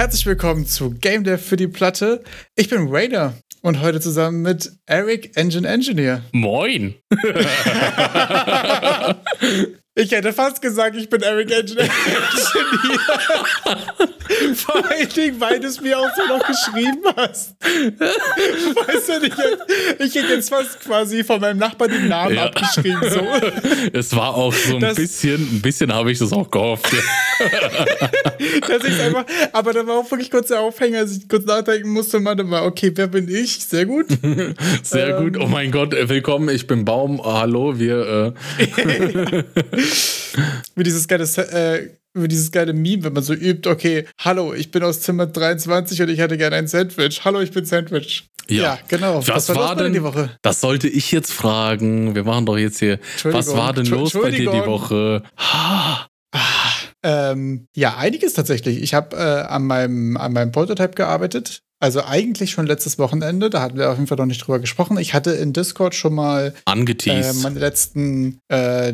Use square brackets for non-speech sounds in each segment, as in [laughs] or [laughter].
Herzlich willkommen zu Game Dev für die Platte. Ich bin Rainer und heute zusammen mit Eric Engine Engineer. Moin! [laughs] Ich hätte fast gesagt, ich bin Eric Engine Engineer. [laughs] Vor allen Dingen, weil du es mir auch so noch geschrieben hast. Weißt du nicht, ich hätte jetzt fast quasi von meinem Nachbarn den Namen ja. abgeschrieben. So. Es war auch so ein das, bisschen, ein bisschen habe ich das auch gehofft. [laughs] dass ich einfach, aber da war auch wirklich kurz der Aufhänger, als ich kurz nachdenken musste, man war, okay, wer bin ich? Sehr gut. Sehr ähm, gut. Oh mein Gott, willkommen, ich bin Baum. Hallo, wir. Äh [laughs] wie dieses geile, äh, wie dieses geile Meme, wenn man so übt, okay, hallo, ich bin aus Zimmer 23 und ich hätte gerne ein Sandwich. Hallo, ich bin Sandwich. Ja, ja genau. Was, was war, war denn die Woche? Das sollte ich jetzt fragen. Wir machen doch jetzt hier. Was war denn los bei dir die Woche? Ah, ähm, ja, einiges tatsächlich. Ich habe äh, an, meinem, an meinem Prototype gearbeitet. Also eigentlich schon letztes Wochenende, da hatten wir auf jeden Fall noch nicht drüber gesprochen. Ich hatte in Discord schon mal äh, meine letzten äh,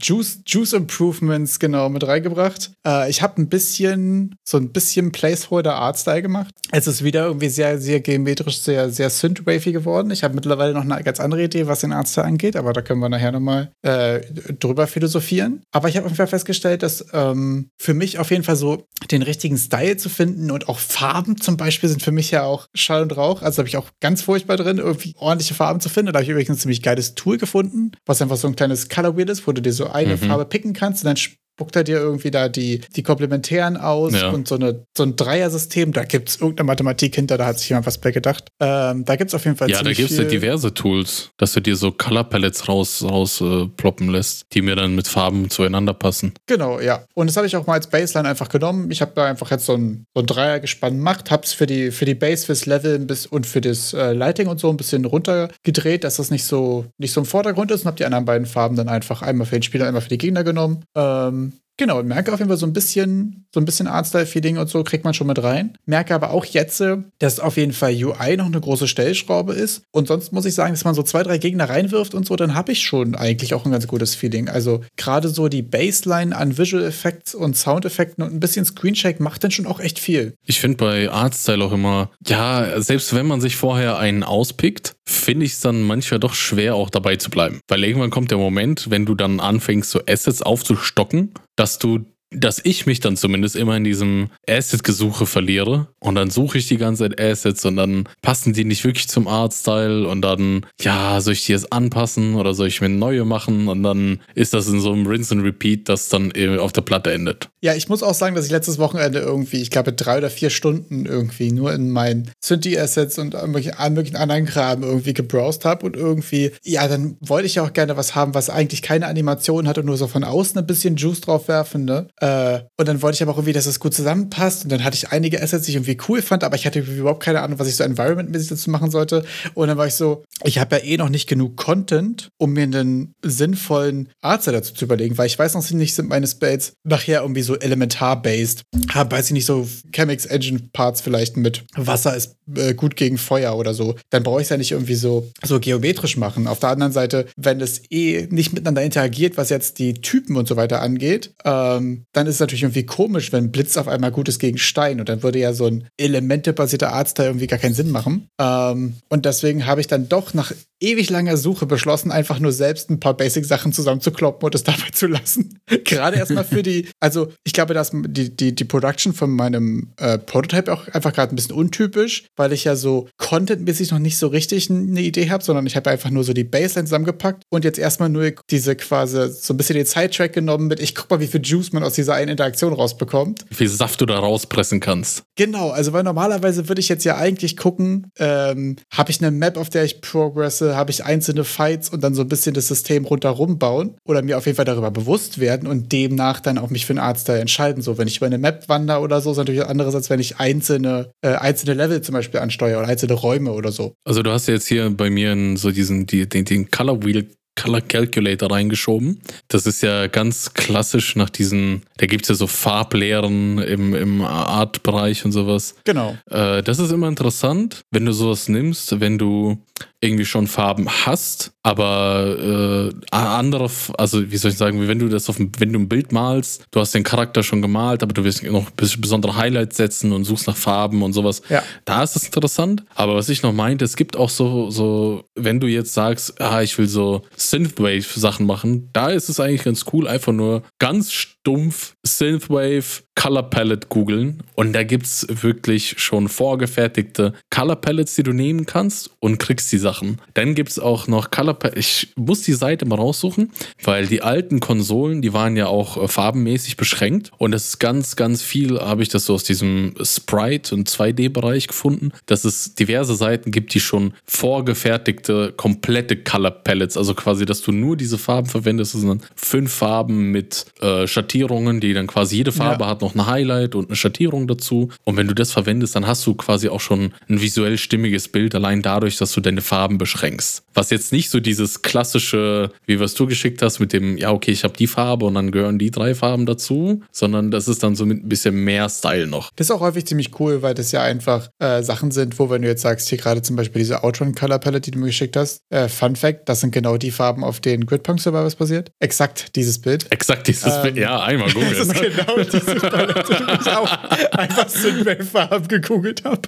Juice, Juice Improvements genau mit reingebracht. Äh, ich habe ein bisschen so ein bisschen Placeholder Artstyle gemacht. Es ist wieder irgendwie sehr sehr geometrisch, sehr sehr synthwavy geworden. Ich habe mittlerweile noch eine ganz andere Idee, was den Artstyle angeht, aber da können wir nachher nochmal äh, drüber philosophieren. Aber ich habe auf jeden Fall festgestellt, dass ähm, für mich auf jeden Fall so den richtigen Style zu finden und auch Farben zum Beispiel sind für mich ich ja auch Schall und Rauch. Also habe ich auch ganz furchtbar drin, irgendwie ordentliche Farben zu finden. Da habe ich übrigens ein ziemlich geiles Tool gefunden, was einfach so ein kleines Color Wheel ist, wo du dir so eine mhm. Farbe picken kannst und dann spuckt er dir irgendwie da die, die Komplementären aus ja. und so, eine, so ein Dreier-System. Da gibt es irgendeine Mathematik hinter, da hat sich jemand was bei gedacht. Ähm, da gibt es auf jeden Fall Ja, da gibt es ja diverse Tools, dass du dir so Color Palettes raus, raus äh, ploppen lässt, die mir dann mit Farben zueinander passen. Genau, ja. Und das habe ich auch mal als Baseline einfach genommen. Ich habe da einfach jetzt so ein, so ein Dreiergespann gemacht, habe es für die, für die Base, fürs Level bis, und für das äh, Lighting und so ein bisschen runtergedreht, dass das nicht so, nicht so im Vordergrund ist und habe die anderen beiden Farben dann einfach einmal für den Spieler, einmal für die Gegner genommen. Ähm, Genau, merke auf jeden Fall so ein bisschen, so ein bisschen Artstyle-Feeling und so kriegt man schon mit rein. Merke aber auch jetzt, dass auf jeden Fall UI noch eine große Stellschraube ist. Und sonst muss ich sagen, dass man so zwei, drei Gegner reinwirft und so, dann habe ich schon eigentlich auch ein ganz gutes Feeling. Also gerade so die Baseline an Visual Effects und Soundeffekten und ein bisschen Screenshake macht dann schon auch echt viel. Ich finde bei Artstyle auch immer, ja, selbst wenn man sich vorher einen auspickt, finde ich es dann manchmal doch schwer, auch dabei zu bleiben. Weil irgendwann kommt der Moment, wenn du dann anfängst, so Assets aufzustocken, dass du dass ich mich dann zumindest immer in diesem Asset-Gesuche verliere und dann suche ich die ganze Zeit Assets und dann passen die nicht wirklich zum Artstyle und dann, ja, soll ich die jetzt anpassen oder soll ich mir neue machen und dann ist das in so einem Rinse and Repeat, das dann auf der Platte endet. Ja, ich muss auch sagen, dass ich letztes Wochenende irgendwie, ich glaube, drei oder vier Stunden irgendwie nur in meinen Synthi-Assets und irgendwelchen möglichen anderen Kram irgendwie gebrowst habe und irgendwie, ja, dann wollte ich auch gerne was haben, was eigentlich keine Animation hat und nur so von außen ein bisschen Juice drauf werfen, ne? Äh, und dann wollte ich aber auch irgendwie, dass das gut zusammenpasst. Und dann hatte ich einige Assets, die ich irgendwie cool fand, aber ich hatte überhaupt keine Ahnung, was ich so environmentmäßig dazu machen sollte. Und dann war ich so, ich habe ja eh noch nicht genug Content, um mir einen sinnvollen Arzt dazu zu überlegen, weil ich weiß noch nicht, sind meine Spells nachher irgendwie so elementar-based. Habe, weiß ich nicht, so Chemix Engine Parts vielleicht mit Wasser ist äh, gut gegen Feuer oder so. Dann brauche ich es ja nicht irgendwie so, so geometrisch machen. Auf der anderen Seite, wenn es eh nicht miteinander interagiert, was jetzt die Typen und so weiter angeht, ähm, dann ist es natürlich irgendwie komisch, wenn Blitz auf einmal gut ist gegen Stein und dann würde ja so ein elementebasierter Arzt da irgendwie gar keinen Sinn machen. Ähm, und deswegen habe ich dann doch nach ewig langer Suche beschlossen, einfach nur selbst ein paar Basic-Sachen zusammenzukloppen und es [laughs] dabei zu lassen. Gerade erstmal für die, also ich glaube, dass die, die, die Production von meinem äh, Prototype auch einfach gerade ein bisschen untypisch, weil ich ja so contentmäßig noch nicht so richtig eine Idee habe, sondern ich habe einfach nur so die Baseline zusammengepackt und jetzt erstmal nur diese quasi so ein bisschen den Sidetrack genommen mit, ich guck mal, wie viel Juice man aus dieser einen Interaktion rausbekommt. Wie viel Saft du da rauspressen kannst. Genau, also weil normalerweise würde ich jetzt ja eigentlich gucken, ähm, habe ich eine Map, auf der ich progresse, habe ich einzelne Fights und dann so ein bisschen das System rundherum bauen oder mir auf jeden Fall darüber bewusst werden und demnach dann auch mich für einen Arztteil entscheiden. So, wenn ich über eine Map wandere oder so, ist natürlich anderes, als wenn ich einzelne, äh, einzelne Level zum Beispiel ansteuere oder einzelne Räume oder so. Also du hast jetzt hier bei mir so diesen, die, den, den Color Wheel Color Calculator reingeschoben. Das ist ja ganz klassisch nach diesen, da gibt es ja so Farblehren im, im Art-Bereich und sowas. Genau. Äh, das ist immer interessant, wenn du sowas nimmst, wenn du irgendwie schon Farben hast, aber äh, andere, also wie soll ich sagen, wenn du das auf dem, wenn du ein Bild malst, du hast den Charakter schon gemalt, aber du willst noch besondere Highlights setzen und suchst nach Farben und sowas. Ja. Da ist es interessant. Aber was ich noch meinte, es gibt auch so, so, wenn du jetzt sagst, ah, ich will so Synthwave-Sachen machen, da ist es eigentlich ganz cool, einfach nur ganz stumpf Synthwave Color Palette googeln und da gibt es wirklich schon vorgefertigte Color Palettes, die du nehmen kannst und kriegst die Sachen. Dann gibt es auch noch Color Palettes. Ich muss die Seite mal raussuchen, weil die alten Konsolen, die waren ja auch äh, farbenmäßig beschränkt und das ist ganz, ganz viel, habe ich das so aus diesem Sprite- und 2D-Bereich gefunden, dass es diverse Seiten gibt, die schon vorgefertigte, komplette Color Palettes, also quasi, dass du nur diese Farben verwendest, das sind dann fünf Farben mit äh, Schattierungen, die dann quasi jede Farbe ja. hat, noch ein Highlight und eine Schattierung dazu. Und wenn du das verwendest, dann hast du quasi auch schon ein visuell stimmiges Bild, allein dadurch, dass du deine Farben beschränkst. Was jetzt nicht so dieses klassische, wie was du geschickt hast, mit dem, ja, okay, ich habe die Farbe und dann gehören die drei Farben dazu, sondern das ist dann so mit ein bisschen mehr Style noch. Das ist auch häufig ziemlich cool, weil das ja einfach äh, Sachen sind, wo, wenn du jetzt sagst, hier gerade zum Beispiel diese Outrun Color Palette, die du mir geschickt hast, äh, Fun Fact, das sind genau die Farben, auf denen Gridpunk Survivors basiert. Exakt dieses Bild. Exakt dieses ähm, Bild, ja, einmal [laughs] googeln. Das ist genau dieses Palette, die ich auch einfach Synthwave-Farben gegoogelt habe.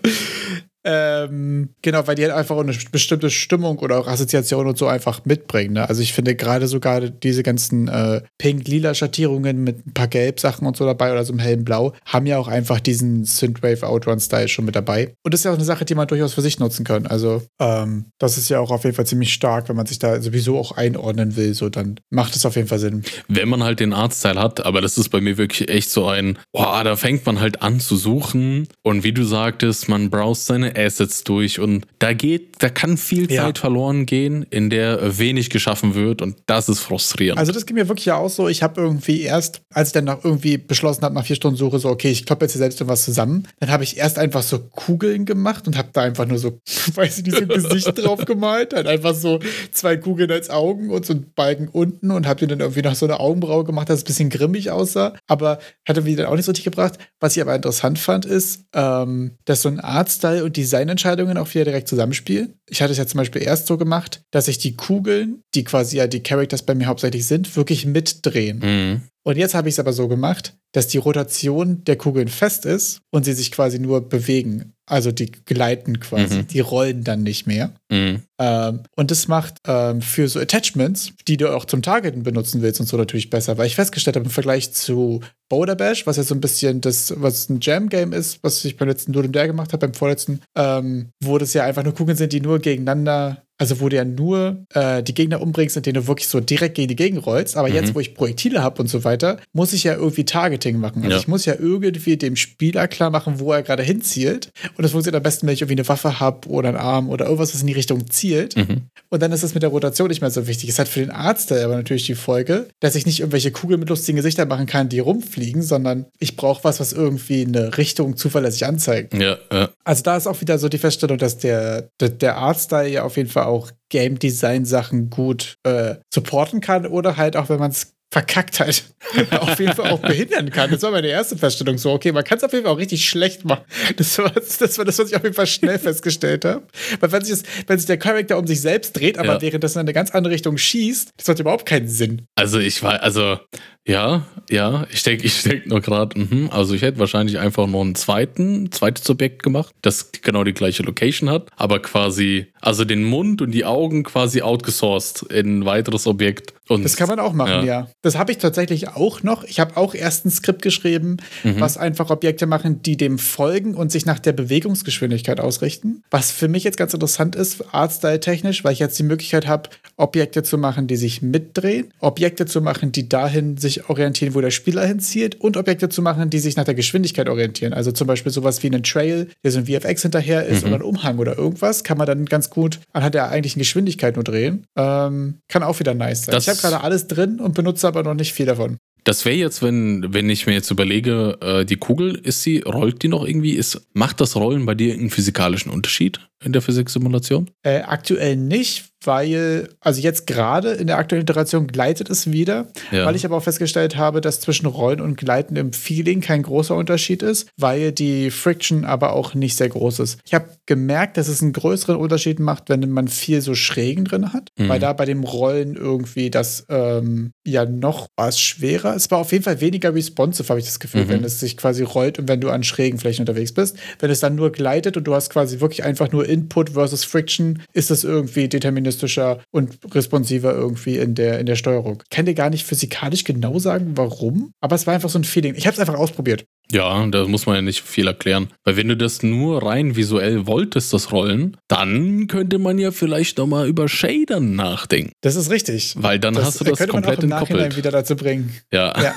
Ähm, genau, weil die halt einfach eine bestimmte Stimmung oder auch Assoziation und so einfach mitbringen. Ne? Also ich finde gerade sogar diese ganzen äh, pink-lila Schattierungen mit ein paar Gelb-Sachen und so dabei oder so einem hellen Blau haben ja auch einfach diesen Synthwave Outrun-Style schon mit dabei. Und das ist ja auch eine Sache, die man durchaus für sich nutzen kann. Also ähm, das ist ja auch auf jeden Fall ziemlich stark, wenn man sich da sowieso auch einordnen will, so dann macht es auf jeden Fall Sinn. Wenn man halt den Artstyle hat, aber das ist bei mir wirklich echt so ein, boah, da fängt man halt an zu suchen und wie du sagtest, man browst seine Assets durch und da geht, da kann viel ja. Zeit verloren gehen, in der wenig geschaffen wird und das ist frustrierend. Also das geht mir wirklich auch so. Ich habe irgendwie erst, als ich dann noch irgendwie beschlossen habe, nach vier Stunden Suche, so, okay, ich kloppe jetzt hier selbst was zusammen, dann habe ich erst einfach so Kugeln gemacht und habe da einfach nur so, [laughs] weiß ich nicht, so ein Gesicht [laughs] drauf gemalt, halt einfach so zwei Kugeln als Augen und so ein Balken unten und habe dir dann irgendwie noch so eine Augenbraue gemacht, dass es ein bisschen grimmig aussah, aber hat irgendwie dann auch nicht so richtig gebracht. Was ich aber interessant fand, ist, ähm, dass so ein Artstyle und Design Entscheidungen auch wieder direkt zusammenspielen. Ich hatte es ja zum Beispiel erst so gemacht, dass ich die Kugeln, die quasi ja die Characters bei mir hauptsächlich sind, wirklich mitdrehen. Mhm. Und jetzt habe ich es aber so gemacht, dass die Rotation der Kugeln fest ist und sie sich quasi nur bewegen. Also die gleiten quasi, mhm. die rollen dann nicht mehr. Mhm. Ähm, und das macht ähm, für so Attachments, die du auch zum Targeten benutzen willst und so natürlich besser, weil ich festgestellt habe, im Vergleich zu Boulder Bash, was ja so ein bisschen das, was ein Jam-Game ist, was ich beim letzten Duel der gemacht habe, beim vorletzten, ähm, wo das ja einfach nur Kugeln sind, die nur gegeneinander also wo du ja nur äh, die Gegner umbringst, indem du wirklich so direkt gegen die Gegend rollst. Aber mhm. jetzt, wo ich Projektile habe und so weiter, muss ich ja irgendwie Targeting machen. Also ja. ich muss ja irgendwie dem Spieler klar machen, wo er gerade hinzielt. Und das funktioniert am besten, wenn ich irgendwie eine Waffe habe oder einen Arm oder irgendwas, was in die Richtung zielt. Mhm. Und dann ist es mit der Rotation nicht mehr so wichtig. Es hat für den Arzt aber natürlich die Folge, dass ich nicht irgendwelche Kugeln mit lustigen Gesichtern machen kann, die rumfliegen, sondern ich brauche was, was irgendwie eine Richtung zuverlässig anzeigt. Ja, ja. Also da ist auch wieder so die Feststellung, dass der, der, der Artstyle ja auf jeden Fall auch Game Design Sachen gut äh, supporten kann oder halt auch, wenn man es Verkacktheit [laughs] auf jeden Fall auch behindern kann. Das war meine erste Feststellung. So, okay, man kann es auf jeden Fall auch richtig schlecht machen. Das war, das war das, was ich auf jeden Fall schnell [laughs] festgestellt habe. Weil wenn sich, das, wenn sich der Charakter um sich selbst dreht, aber ja. währenddessen in eine ganz andere Richtung schießt, das hat überhaupt keinen Sinn. Also ich war, also ja, ja, ich denke ich denk nur gerade, mhm, also ich hätte wahrscheinlich einfach noch einen zweiten, zweites Objekt gemacht, das genau die gleiche Location hat, aber quasi, also den Mund und die Augen quasi outgesourced in ein weiteres Objekt. Und, das kann man auch machen, ja. ja. Das habe ich tatsächlich auch noch. Ich habe auch erst ein Skript geschrieben, mhm. was einfach Objekte machen, die dem folgen und sich nach der Bewegungsgeschwindigkeit ausrichten. Was für mich jetzt ganz interessant ist, Artstyle-technisch, weil ich jetzt die Möglichkeit habe, Objekte zu machen, die sich mitdrehen, Objekte zu machen, die dahin sich orientieren, wo der Spieler hinzielt und Objekte zu machen, die sich nach der Geschwindigkeit orientieren. Also zum Beispiel sowas wie einen Trail, der so ein VFX hinterher ist mhm. oder ein Umhang oder irgendwas, kann man dann ganz gut anhand der eigentlichen Geschwindigkeit nur drehen. Ähm, kann auch wieder nice sein. Das ich habe gerade alles drin und benutze aber noch nicht viel davon. Das wäre jetzt, wenn, wenn ich mir jetzt überlege, äh, die Kugel, ist sie, rollt die noch irgendwie? Ist, macht das Rollen bei dir einen physikalischen Unterschied in der Physiksimulation? Äh, aktuell nicht, weil, also jetzt gerade in der aktuellen Iteration gleitet es wieder, Ja. weil ich aber auch festgestellt habe, dass zwischen Rollen und Gleiten im Feeling kein großer Unterschied ist, weil die Friction aber auch nicht sehr groß ist. Ich habe gemerkt, dass es einen größeren Unterschied macht, wenn man viel so Schrägen drin hat, Mhm. weil da bei dem Rollen irgendwie das ähm, ja noch was schwerer. Es war auf jeden Fall weniger responsive, habe ich das Gefühl, Mhm. wenn es sich quasi rollt und wenn du an schrägen Flächen unterwegs bist. Wenn es dann nur gleitet und du hast quasi wirklich einfach nur Input versus Friction, ist es irgendwie deterministischer und responsiver irgendwie in der, in der Steuerung. Ich kann dir gar nicht physikalisch genau sagen, warum, aber es war einfach so ein Feeling. Ich habe es einfach ausprobiert. Ja, da muss man ja nicht viel erklären. Weil wenn du das nur rein visuell wolltest, das Rollen, dann könnte man ja vielleicht nochmal über Shadern nachdenken. Das ist richtig. Weil dann hast du das könnte man komplett auch im Nachhinein wieder dazu bringen. Ja. Ja.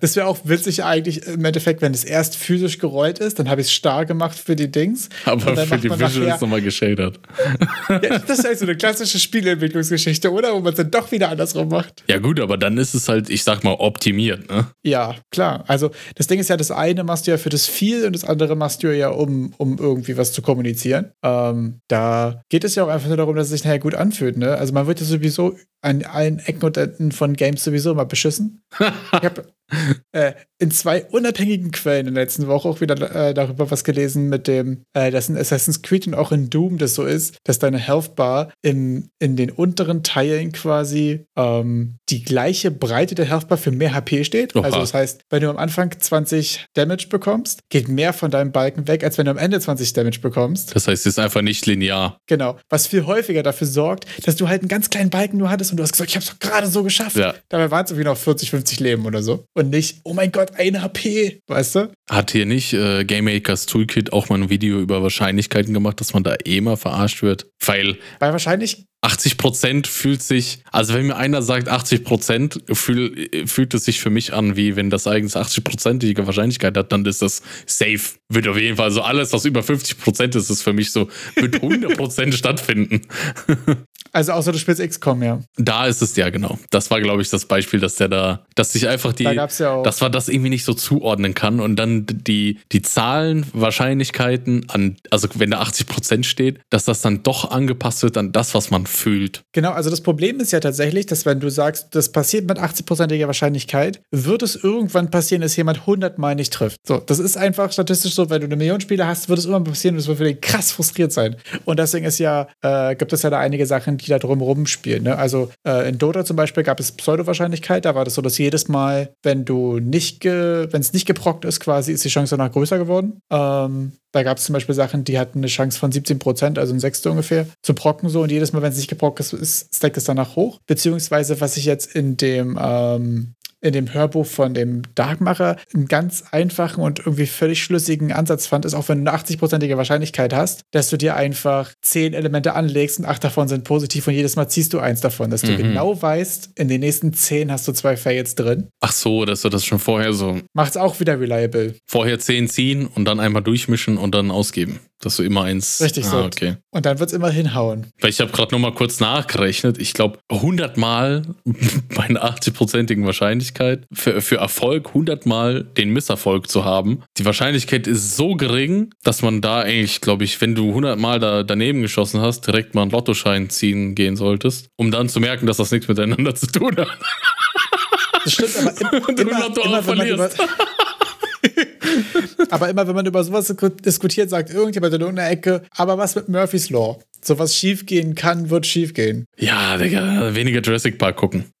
das wäre auch witzig eigentlich im Endeffekt, wenn es erst physisch gerollt ist, dann habe ich es starr gemacht für die Dings. aber für die man Visuals nachher- nochmal geschadert. Ja, das ist halt so eine klassische Spieleentwicklungsgeschichte, oder? Wo man es dann doch wieder andersrum macht. Ja gut, aber dann ist es halt, ich sag mal, optimiert, ne? Ja, klar. Also das Ding ist ja, das eine machst du ja für das Viel und das andere machst du ja, um, um irgendwie was zu kommunizieren. Ähm, da geht es ja auch einfach nur darum, dass es sich nachher gut anfühlt. Ne? Also man wird ja sowieso an allen Ecken und Enden von Games sowieso immer beschissen. [laughs] ich habe äh, in zwei unabhängigen Quellen in der letzten Woche auch wieder äh, darüber was gelesen mit dem, äh, dass in Assassin's Creed und auch in Doom das so ist, dass deine Health Bar im, in den unteren Teilen quasi ähm, die gleiche Breite der Health Bar für mehr HP steht. Oha. Also das heißt, wenn du am Anfang 20 Damage bekommst, geht mehr von deinem Balken weg, als wenn du am Ende 20 Damage bekommst. Das heißt, es ist einfach nicht linear. Genau. Was viel häufiger dafür sorgt, dass du halt einen ganz kleinen Balken nur hattest und du hast gesagt, ich hab's doch gerade so geschafft. Ja. Dabei waren es irgendwie noch 40, 50 Leben oder so. Und nicht, oh mein Gott, eine HP. Weißt du? Hat hier nicht äh, Game Makers Toolkit auch mal ein Video über Wahrscheinlichkeiten gemacht, dass man da eh mal verarscht wird? Weil Weil wahrscheinlich 80% fühlt sich, also wenn mir einer sagt 80%, fühl, fühlt es sich für mich an, wie wenn das eigentlich 80%ige Wahrscheinlichkeit hat, dann ist das safe. Wird auf jeden Fall so alles, was über 50% ist, ist für mich so, wird [laughs] 100% stattfinden. [laughs] Also außer du spielst XCOM, ja. Da ist es ja genau. Das war, glaube ich, das Beispiel, dass der da, dass sich einfach die, Da ja dass man das irgendwie nicht so zuordnen kann und dann die, die Zahlen, Wahrscheinlichkeiten an, also wenn da 80% steht, dass das dann doch angepasst wird an das, was man fühlt. Genau, also das Problem ist ja tatsächlich, dass wenn du sagst, das passiert mit 80%iger Wahrscheinlichkeit, wird es irgendwann passieren, dass jemand 100 Mal nicht trifft. So, das ist einfach statistisch so, wenn du eine Million Spieler hast, wird es immer passieren und es wird für den krass frustriert sein. Und deswegen ist ja, äh, gibt es ja da einige Sachen, die da drumherum spielen. Ne? Also äh, in Dota zum Beispiel gab es Pseudo-Wahrscheinlichkeit, da war das so, dass jedes Mal, wenn du nicht, wenn es nicht geprockt ist, quasi, ist die Chance danach größer geworden. Ähm, da gab es zum Beispiel Sachen, die hatten eine Chance von 17 Prozent, also ein Sechstel ungefähr, zu procken so. Und jedes Mal, wenn geprockt ist, ist stackt es danach hoch. Beziehungsweise, was ich jetzt in dem, ähm, in dem Hörbuch von dem Darkmacher einen ganz einfachen und irgendwie völlig schlüssigen Ansatz fand, ist auch wenn du eine 80-prozentige Wahrscheinlichkeit hast, dass du dir einfach zehn Elemente anlegst und acht davon sind positiv und jedes Mal ziehst du eins davon, dass du Mhm. genau weißt, in den nächsten zehn hast du zwei Fails drin. Ach so, dass du das schon vorher so, Macht's auch wieder reliable. vorher 10 ziehen und dann einmal durchmischen und dann ausgeben. Dass du immer eins. Richtig ah, so. okay. Und dann wird's immer hinhauen. Weil ich habe gerade noch mal kurz nachgerechnet. Ich glaube, 100 Mal [laughs] bei einer 80-prozentigen Wahrscheinlichkeit für, für Erfolg 100 Mal den Misserfolg zu haben. Die Wahrscheinlichkeit ist so gering, dass man da eigentlich, glaube ich, wenn du 100 Mal da daneben geschossen hast, direkt mal einen Lottoschein ziehen gehen solltest, um dann zu merken, dass das nichts miteinander zu tun hat. Das stimmt, aber im, [laughs] immer, Lotto auch immer, wenn man über, verlierst. [laughs] aber immer, wenn man über sowas diskutiert, sagt irgendjemand in irgendeiner Ecke, aber was mit Murphy's Law? So was schiefgehen kann, wird schiefgehen. Ja, Digga, weniger Jurassic Park gucken. [laughs]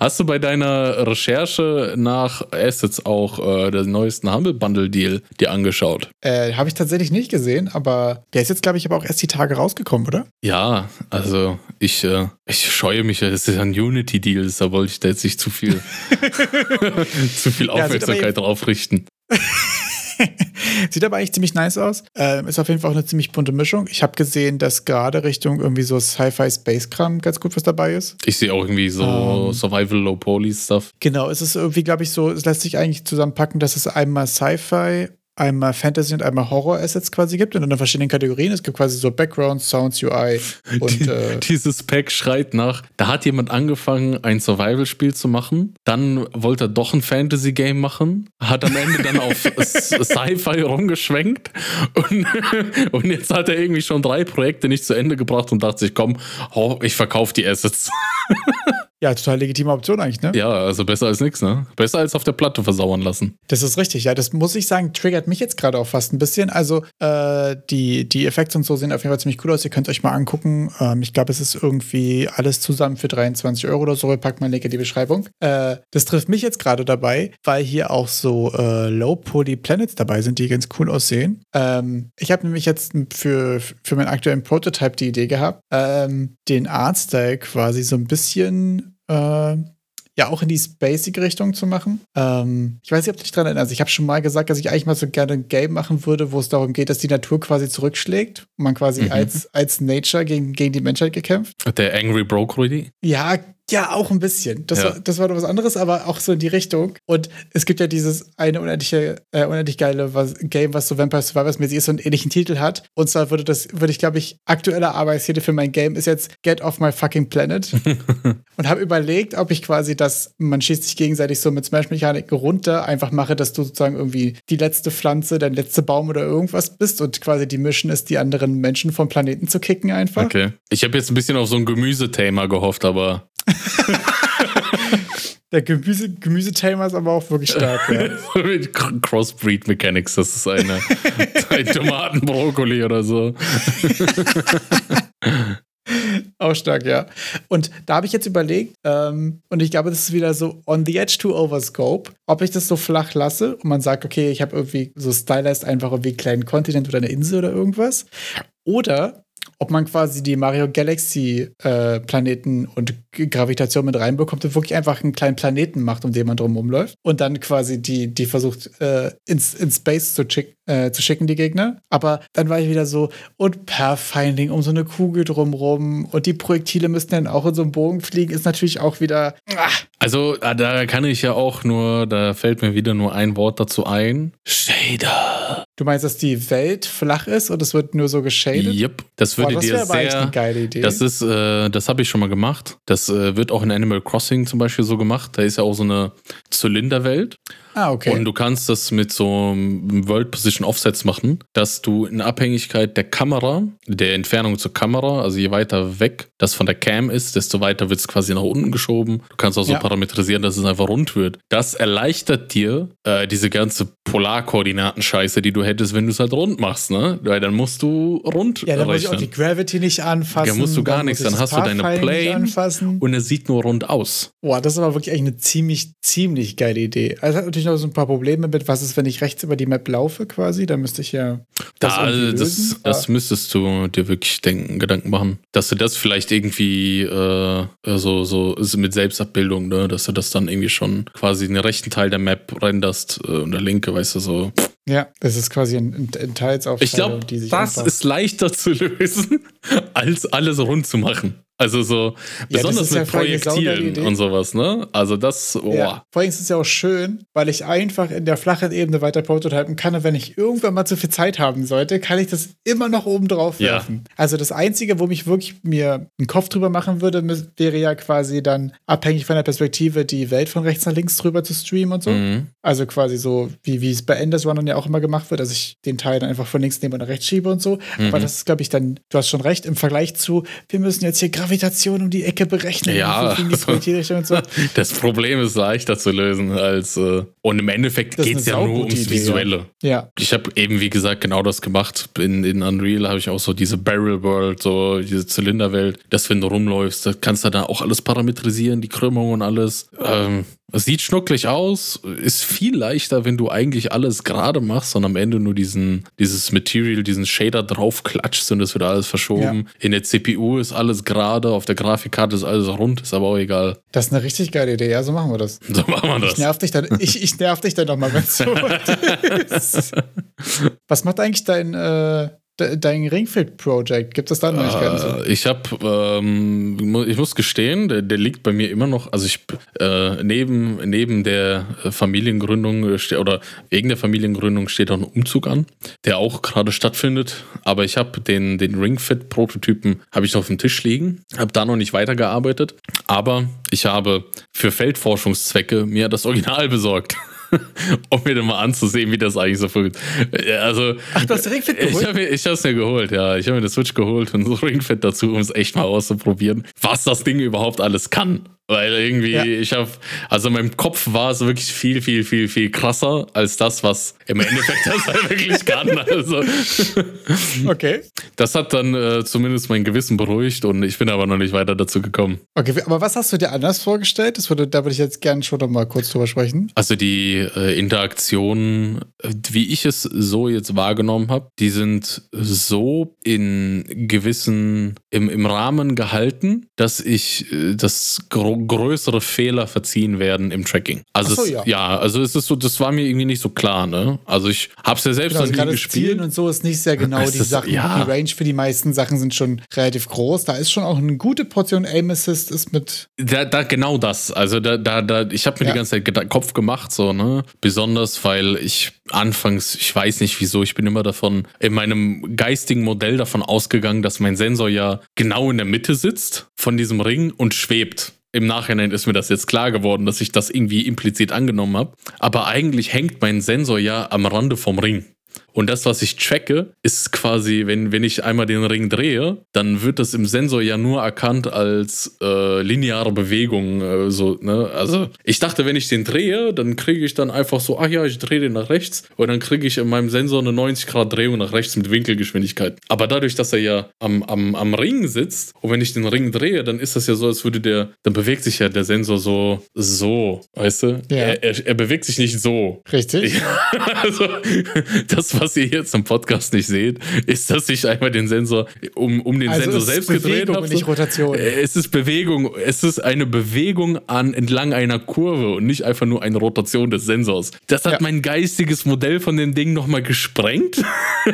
Hast du bei deiner Recherche nach Assets auch äh, den neuesten Humble Bundle Deal dir angeschaut? Äh, Habe ich tatsächlich nicht gesehen, aber der ist jetzt, glaube ich, aber auch erst die Tage rausgekommen, oder? Ja, also ich, äh, ich scheue mich, es ist ein Unity-Deal, da wollte ich da jetzt nicht zu viel, [laughs] [laughs] zu viel Ja, Aufmerksamkeit drauf richten. [laughs] [laughs] Sieht aber eigentlich ziemlich nice aus. Ähm, ist auf jeden Fall auch eine ziemlich bunte Mischung. Ich habe gesehen, dass gerade Richtung irgendwie so Sci-Fi-Space-Kram ganz gut was dabei ist. Ich sehe auch irgendwie so Ähm. Survival Low Poly Stuff. Genau, es ist irgendwie, glaube ich, so, es lässt sich eigentlich zusammenpacken, dass es einmal Sci-Fi einmal Fantasy und einmal Horror-Assets quasi gibt und in verschiedenen Kategorien. Es gibt quasi so Background, Sounds, UI [laughs] und Die, äh, dieses Pack schreit nach, da hat jemand angefangen, ein Survival-Spiel zu machen, dann wollte er doch ein Fantasy-Game machen, hat am Ende dann auf [laughs] Sci-Fi rumgeschwenkt und, [laughs] und jetzt hat er irgendwie schon drei Projekte nicht zu Ende gebracht und dachte sich, komm, hau- ich verkaufe die Assets. Ja, total legitime Option eigentlich, ne? Ja, also besser als nichts, ne? Besser als auf der Platte versauern lassen. Das ist richtig, ja. Das muss ich sagen, triggert mich jetzt gerade auch fast ein bisschen. Also, äh, die, die Effekte und so sehen auf jeden Fall ziemlich cool aus. Ihr könnt euch mal angucken. Ähm, ich glaube, es ist irgendwie alles zusammen für 23 Euro oder so. Ich pack mal einen Link in die Beschreibung. Äh, das trifft mich jetzt gerade dabei, weil hier auch so äh, Low-Poly-Planets dabei sind, die ganz cool aussehen. Ähm, ich habe nämlich jetzt für, für meinen aktuellen Prototype die Idee gehabt, ähm, den Artstyle quasi so ein bisschen äh, ja auch in die Spacey-Richtung zu machen. Ähm, ich weiß nicht, ob du dich daran erinnerst. Ich habe schon mal gesagt, dass ich eigentlich mal so gerne ein Game machen würde, wo es darum geht, dass die Natur quasi zurückschlägt und man quasi Mhm. als, als Nature gegen, gegen die Menschheit gekämpft. Der Angry Broke Rudy? Ja, ja, auch ein bisschen. Das, Ja. war, das war doch was anderes, aber auch so in die Richtung. Und es gibt ja dieses eine unendliche, äh, unendlich geile was, Game, was so Vampire Survivors mäßig ist, so einen ähnlichen Titel hat. Und zwar würde das, würde ich, glaube ich, aktueller Arbeitstitel für mein Game ist jetzt Get Off My Fucking Planet. [laughs] und habe überlegt, ob ich quasi das, man schießt sich gegenseitig so mit Smash-Mechaniken runter, einfach mache, dass du sozusagen irgendwie die letzte Pflanze, dein letzter Baum oder irgendwas bist und quasi die Mission ist, die anderen Menschen vom Planeten zu kicken einfach. Okay. Ich habe jetzt ein bisschen auf so ein Gemüsethema gehofft, aber [laughs] Der Gemüse, Gemüsetamer ist aber auch wirklich stark. ja. [laughs] mit Crossbreed Mechanics, das ist eine [laughs] ein Tomaten, Brokkoli oder so. Auch stark, ja. Und da habe ich jetzt überlegt, ähm, und ich glaube, das ist wieder so on the edge to overscope, ob ich das so flach lasse und man sagt, okay, ich habe irgendwie so stylized einfach irgendwie einen kleinen Kontinent oder eine Insel oder irgendwas. Oder ob man quasi die Mario Galaxy äh, Planeten und Gravitation mit reinbekommt und wirklich einfach einen kleinen Planeten macht, um den man drum rumläuft und dann quasi die, die versucht äh, ins, ins Space zu, schick, äh, zu schicken, die Gegner. Aber dann war ich wieder so, und Pathfinding um so eine Kugel drumrum und die Projektile müssen dann auch in so einem Bogen fliegen, ist natürlich auch wieder. Ah, Also, ah, da kann ich ja auch nur, da fällt mir wieder nur ein Wort dazu ein. Shader. Du meinst, dass die Welt flach ist und es wird nur so geschadet? Yep. Das Boah, würde das dir sehr. eine geile Idee. Das ist, äh, das habe ich schon mal gemacht. Das äh, wird auch in Animal Crossing zum Beispiel so gemacht. Da ist ja auch so eine Zylinderwelt. ah, okay. Und du kannst das mit so einem World Position Offsets machen, dass du in Abhängigkeit der Kamera, der Entfernung zur Kamera, also je weiter weg das von der Cam ist, desto weiter wird es quasi nach unten geschoben. Du kannst auch so Ja. parametrisieren, dass es einfach rund wird. Das erleichtert dir äh, diese ganze Polarkoordinaten-Scheiße, die du hättest, wenn du es halt rund machst, ne? Weil dann musst du rund ja, dann muss ich auch rechnen. die Gravity nicht anfassen. Ja, musst du gar dann nichts. Dann hast du deine Plane. Und es sieht nur rund aus. Boah, das ist aber wirklich eigentlich eine ziemlich, ziemlich geile Idee. Also es hat natürlich noch so ein paar Probleme mit, was ist, wenn ich rechts über die Map laufe quasi? Da müsste ich ja das Da, irgendwie das, das müsstest du dir wirklich denken, Gedanken machen. Dass du das vielleicht irgendwie äh, so, so mit Selbstabbildung, ne? dass du das dann irgendwie schon quasi in den rechten Teil der Map renderst äh, und der linke, weißt du, so. Ja, das ist quasi ein, ein, Teilsaufteilung, Ich glaube, die sich das ist leichter zu [laughs] lösen, als alles rund zu machen. Also so, besonders ja mit saugeile Projektilen und sowas, ne? Also das, oh. Ja, vor allem ist es ja auch schön, weil ich einfach in der flachen Ebene weiter prototypen kann und wenn ich irgendwann mal zu viel Zeit haben sollte, kann ich das immer noch oben drauf Ja. werfen. Also das Einzige, wo mich wirklich mir einen Kopf drüber machen würde, wäre ja quasi dann abhängig von der Perspektive die Welt von rechts nach links drüber zu streamen und so. Mhm. Also quasi so, wie, wie es bei Enders Run ja auch immer gemacht wird, dass ich den Teil dann einfach von links neben und nach rechts schiebe und so. Aber Mhm. das ist, glaube ich, dann, du hast schon recht, im Vergleich zu, wir müssen jetzt hier Gravitation um die Ecke berechnen. Ja. und so. [laughs] Das Problem ist leichter zu lösen als. Äh, und im Endeffekt geht es ja nur ums Idee. Visuelle. Ja, Ich habe eben, wie gesagt, genau das gemacht. In, in Unreal habe ich auch so diese Barrel World, so diese Zylinderwelt, dass wenn du rumläufst, da kannst du da auch alles parametrisieren, die Krümmung und alles. Ähm, sieht schnucklig aus, ist viel leichter, wenn du eigentlich alles gerade machst und am Ende nur diesen, dieses Material, diesen Shader draufklatschst und es wird alles verschoben. In der CPU ist alles gerade, auf der Grafikkarte ist alles rund, ist aber auch egal. das ist eine richtig geile Idee. Ja, so machen wir das. [laughs] So machen wir Ich das. nerv dich dann, ich, ich nerv dich dann nochmal, wenn es so [laughs] ist. Was macht eigentlich dein, äh, dein Ringfit-Project? Gibt es da Neuigkeiten? Äh, ich habe, ähm, ich muss gestehen, der, der, liegt bei mir immer noch, also ich, äh, neben, neben der Familiengründung oder wegen der Familiengründung steht auch ein Umzug an, der auch gerade stattfindet. Aber ich habe den, den Ringfit-Prototypen habe ich noch auf dem Tisch liegen, habe da noch nicht weitergearbeitet. Aber ich habe für Feldforschungszwecke mir das Original besorgt. [laughs] [laughs] um mir dann mal anzusehen, wie das eigentlich so funktioniert. Also, Ach, du hast Ringfit geholt? Ich habe ich es mir geholt, ja. Ich habe mir das Switch geholt und [laughs] so Ringfit dazu, um es echt mal auszuprobieren, was das Ding überhaupt alles kann. Weil irgendwie, ja. ich habe, also in meinem Kopf war es wirklich viel, viel, viel, viel krasser als das, was im Endeffekt [laughs] das halt wirklich kann. Also, okay. Das hat dann äh, zumindest mein Gewissen beruhigt und ich bin aber noch nicht weiter dazu gekommen. Okay, aber was hast du dir anders vorgestellt? Das würde, da würde ich jetzt gerne schon noch mal kurz drüber sprechen. Also die äh, Interaktionen, äh, wie ich es so jetzt wahrgenommen habe, die sind so in gewissen, im, im Rahmen gehalten, dass ich äh, das große größere Fehler verziehen werden im Tracking. Also so, es, ja. ja. also es ist so, das war mir irgendwie nicht so klar, ne? Also ich hab's ja selbst genau, noch also nie gespielt. Zielen und so ist nicht sehr genau die das, Sachen. Ja. Die Range für die meisten Sachen sind schon relativ groß. Da ist schon auch eine gute Portion Aim Assist ist mit. Da, da genau das. Also da, da, da ich habe mir ja. die ganze Zeit Kopf gemacht, so, ne? Besonders, weil ich anfangs, ich weiß nicht wieso, ich bin immer davon, in meinem geistigen Modell davon ausgegangen, dass mein Sensor ja genau in der Mitte sitzt von diesem Ring und schwebt. Im Nachhinein ist mir das jetzt klar geworden, dass ich das irgendwie implizit angenommen habe. Aber eigentlich hängt mein Sensor ja am Rande vom Ring. Und das, was ich tracke, ist quasi, wenn, wenn ich einmal den Ring drehe, dann wird das im Sensor ja nur erkannt als äh, lineare Bewegung. Äh, so, ne? Also ich dachte, wenn ich den drehe, dann kriege ich dann einfach so, ach ja, ich drehe den nach rechts und dann kriege ich in meinem Sensor eine 90 Grad Drehung nach rechts mit Winkelgeschwindigkeit. Aber dadurch, dass er ja am, am, am Ring sitzt und wenn ich den Ring drehe, dann ist das ja so, als würde der, dann bewegt sich ja der Sensor so, so, weißt du? Ja. Er, er, er bewegt sich nicht so. Richtig. [laughs] also das, was ihr jetzt im Podcast nicht seht, ist, dass ich einmal den Sensor um, um den also Sensor selbst Bewegung gedreht habe. Nicht Rotation. Es ist Bewegung. Es ist eine Bewegung an entlang einer Kurve und nicht einfach nur eine Rotation des Sensors. Das hat ja. mein geistiges Modell von dem Ding nochmal gesprengt. [laughs]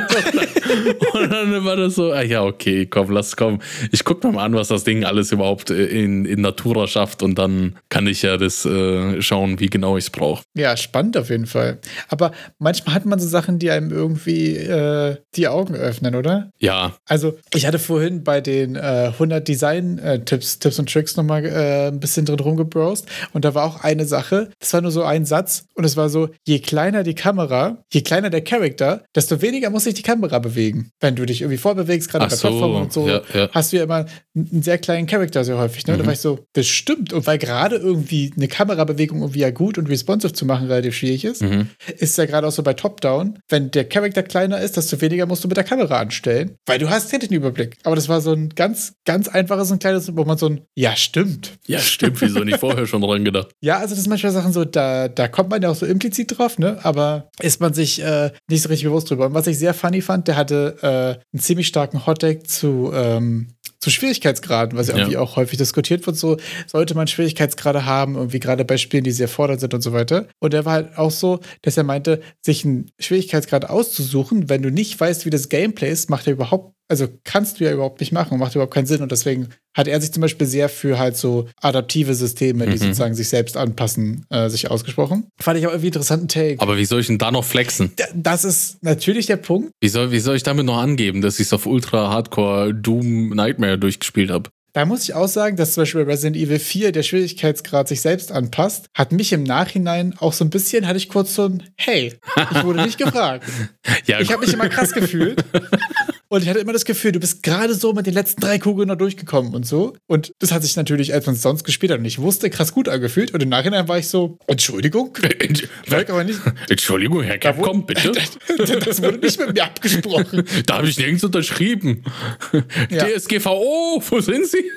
und dann war das so, ah ja, okay, komm, lass kommen. Ich guck mal an, was das Ding alles überhaupt äh, in, in Natura schafft und dann kann ich ja das äh, schauen, wie genau ich es brauche. Ja, spannend auf jeden Fall. Aber manchmal hat man so Sachen, die einem irgendwie äh, die Augen öffnen, oder? Ja. Also, ich hatte vorhin bei den äh, 100 Design-Tipps Tipps und Tricks nochmal äh, ein bisschen drin rumgebrowst und da war auch eine Sache, das war nur so ein Satz und es war so, je kleiner die Kamera, je kleiner der Charakter, desto weniger muss sich die Kamera bewegen. Wenn du dich irgendwie vorbewegst, gerade bei so, Plattformen und so, ja, ja. hast du ja immer einen sehr kleinen Charakter sehr häufig. Ne? Mhm. Da war ich so, das stimmt. Und weil gerade irgendwie eine Kamerabewegung irgendwie ja gut und responsive zu machen relativ schwierig ist, mhm. ist ja gerade auch so bei Top-Down, wenn der Charakter kleiner ist, desto weniger musst du mit der Kamera anstellen, weil du hast ja den Überblick. Aber das war so ein ganz, ganz einfaches und kleines, wo man so ein, ja, stimmt. Ja, stimmt, wieso nicht vorher schon dran gedacht? [laughs] Ja, also das sind manchmal Sachen so, da, da kommt man ja auch so implizit drauf, ne? Aber ist man sich äh, nicht so richtig bewusst drüber. Und was ich sehr funny fand, der hatte äh, einen ziemlich starken Hotdeck zu ähm, zu Schwierigkeitsgraden, was ja irgendwie auch häufig diskutiert wird, so sollte man Schwierigkeitsgrade haben, irgendwie gerade bei Spielen, die sehr fordernd sind und so weiter. Und er war halt auch so, dass er meinte, sich einen Schwierigkeitsgrad auszusuchen, wenn du nicht weißt, wie das Gameplay ist, macht er überhaupt also kannst du ja überhaupt nicht machen und macht überhaupt keinen Sinn. Und deswegen hat er sich zum Beispiel sehr für halt so adaptive Systeme, die mhm. sozusagen sich selbst anpassen, äh, sich ausgesprochen. Fand ich auch irgendwie interessanten Take. Aber wie soll ich denn da noch flexen? das ist natürlich der Punkt. Wie soll, wie soll ich damit noch angeben, dass ich es auf Ultra Hardcore Doom Nightmare durchgespielt habe? Da muss ich auch sagen, dass zum Beispiel Resident Evil 4 der Schwierigkeitsgrad sich selbst anpasst, hat mich im Nachhinein auch so ein bisschen, hatte ich kurz so ein Hey, ich wurde nicht [laughs] gefragt. ja, ich habe mich immer krass gefühlt. [laughs] Und ich hatte immer das Gefühl, du bist gerade so mit den letzten drei Kugeln noch durchgekommen und so. Und das hat sich natürlich, als man es sonst gespielt hat und ich wusste, krass gut angefühlt. Und im Nachhinein war ich so, Entschuldigung? [laughs] aber nicht. Entschuldigung, Herr Capcom, bitte? [laughs] Das wurde nicht mit mir abgesprochen. [laughs] Da habe ich nirgends unterschrieben. Ja. DSGVO, wo sind Sie?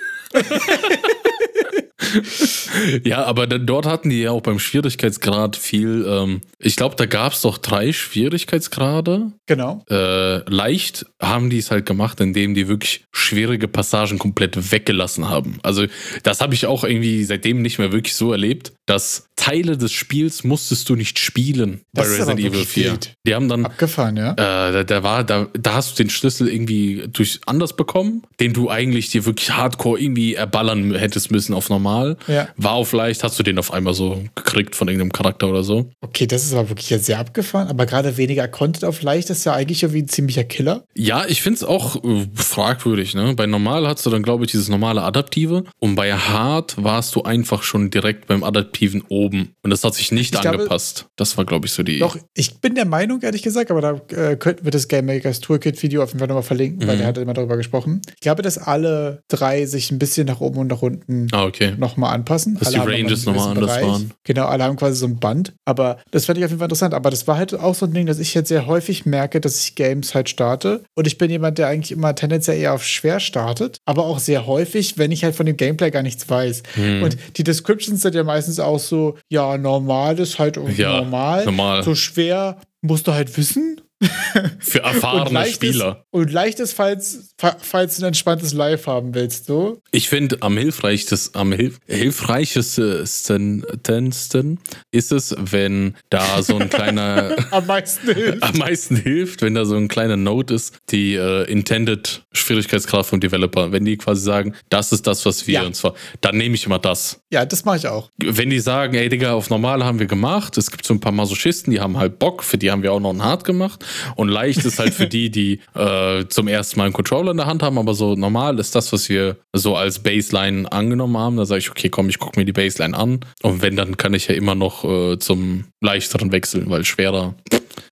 Ja, aber da, dort hatten die ja auch beim Schwierigkeitsgrad viel. Ähm, ich glaube, da gab es doch drei Schwierigkeitsgrade. Genau. Äh, leicht haben die es halt gemacht, indem die wirklich schwierige Passagen komplett weggelassen haben. Also, das habe ich auch irgendwie seitdem nicht mehr wirklich so erlebt, dass Teile des Spiels musstest du nicht spielen Das bei Resident Evil wirklich 4. wild. Die haben dann Abgefahren, ja. äh, da, da war, da, da hast du den Schlüssel irgendwie durch anders bekommen, den du eigentlich dir wirklich hardcore irgendwie erballern hättest müssen auf normal. Ja. War auf leicht, hast du den auf einmal so gekriegt von irgendeinem Charakter oder so. Okay, das ist aber wirklich jetzt sehr abgefahren. Aber gerade weniger Content auf leicht ist ja eigentlich irgendwie ein ziemlicher Killer. Ja, ich finde es auch äh, fragwürdig, ne? Bei normal hast du dann, glaube ich, dieses normale Adaptive und bei hard warst du einfach schon direkt beim Adaptiven oben. Und das hat sich nicht Ich glaube- angepasst. das war, glaube ich, so die. Doch, ich bin der Meinung, ehrlich gesagt, aber da äh, könnten wir das Game Makers Toolkit-Video auf jeden Fall nochmal verlinken, weil Mhm. der hat immer darüber gesprochen. Ich glaube, dass alle drei sich ein bisschen nach oben und nach unten Ah, okay. Nochmal anpassen. Dass alle die Ranges nochmal anders Bereich. waren. Genau, alle haben quasi so ein Band. Aber das fand ich auf jeden Fall interessant. Aber das war halt auch so ein Ding, dass ich jetzt sehr häufig merke, dass ich Games halt starte. Und ich bin jemand, der eigentlich immer tendenziell eher auf schwer startet. Aber auch sehr häufig, wenn ich halt von dem Gameplay gar nichts weiß. Hm. Und die Descriptions sind ja meistens auch so, ja, normal ist halt irgendwie Ja, normal. normal. So schwer musst du halt wissen. [laughs] Für Und erfahrene leicht Spieler. Ist, und leicht ist, falls, fa- falls du ein entspanntes Live haben willst, so. Ich finde, am hilfreichsten, am hilf hilfreichesten tensten ist es, wenn da so ein kleiner, [laughs] Am meisten hilft. am meisten hilft, wenn da so ein kleiner Note ist, die äh, intended Schwierigkeitsgrad vom Developer. Wenn die quasi sagen, das ist das, was wir, Ja. und zwar, dann nehme ich immer das. Ja, das mache ich auch. Wenn die sagen, ey Digga, auf normal haben wir gemacht, es gibt so ein paar Masochisten, die haben halt Bock, für die haben wir auch noch ein Hard gemacht. Und leicht ist halt für [laughs] die, die äh, zum ersten Mal einen Controller in der Hand haben, aber so normal ist das, was wir so als Baseline angenommen haben. Da sage ich, okay, komm, ich gucke mir die Baseline an. Und wenn, dann kann ich ja immer noch äh, zum leichteren wechseln, weil schwerer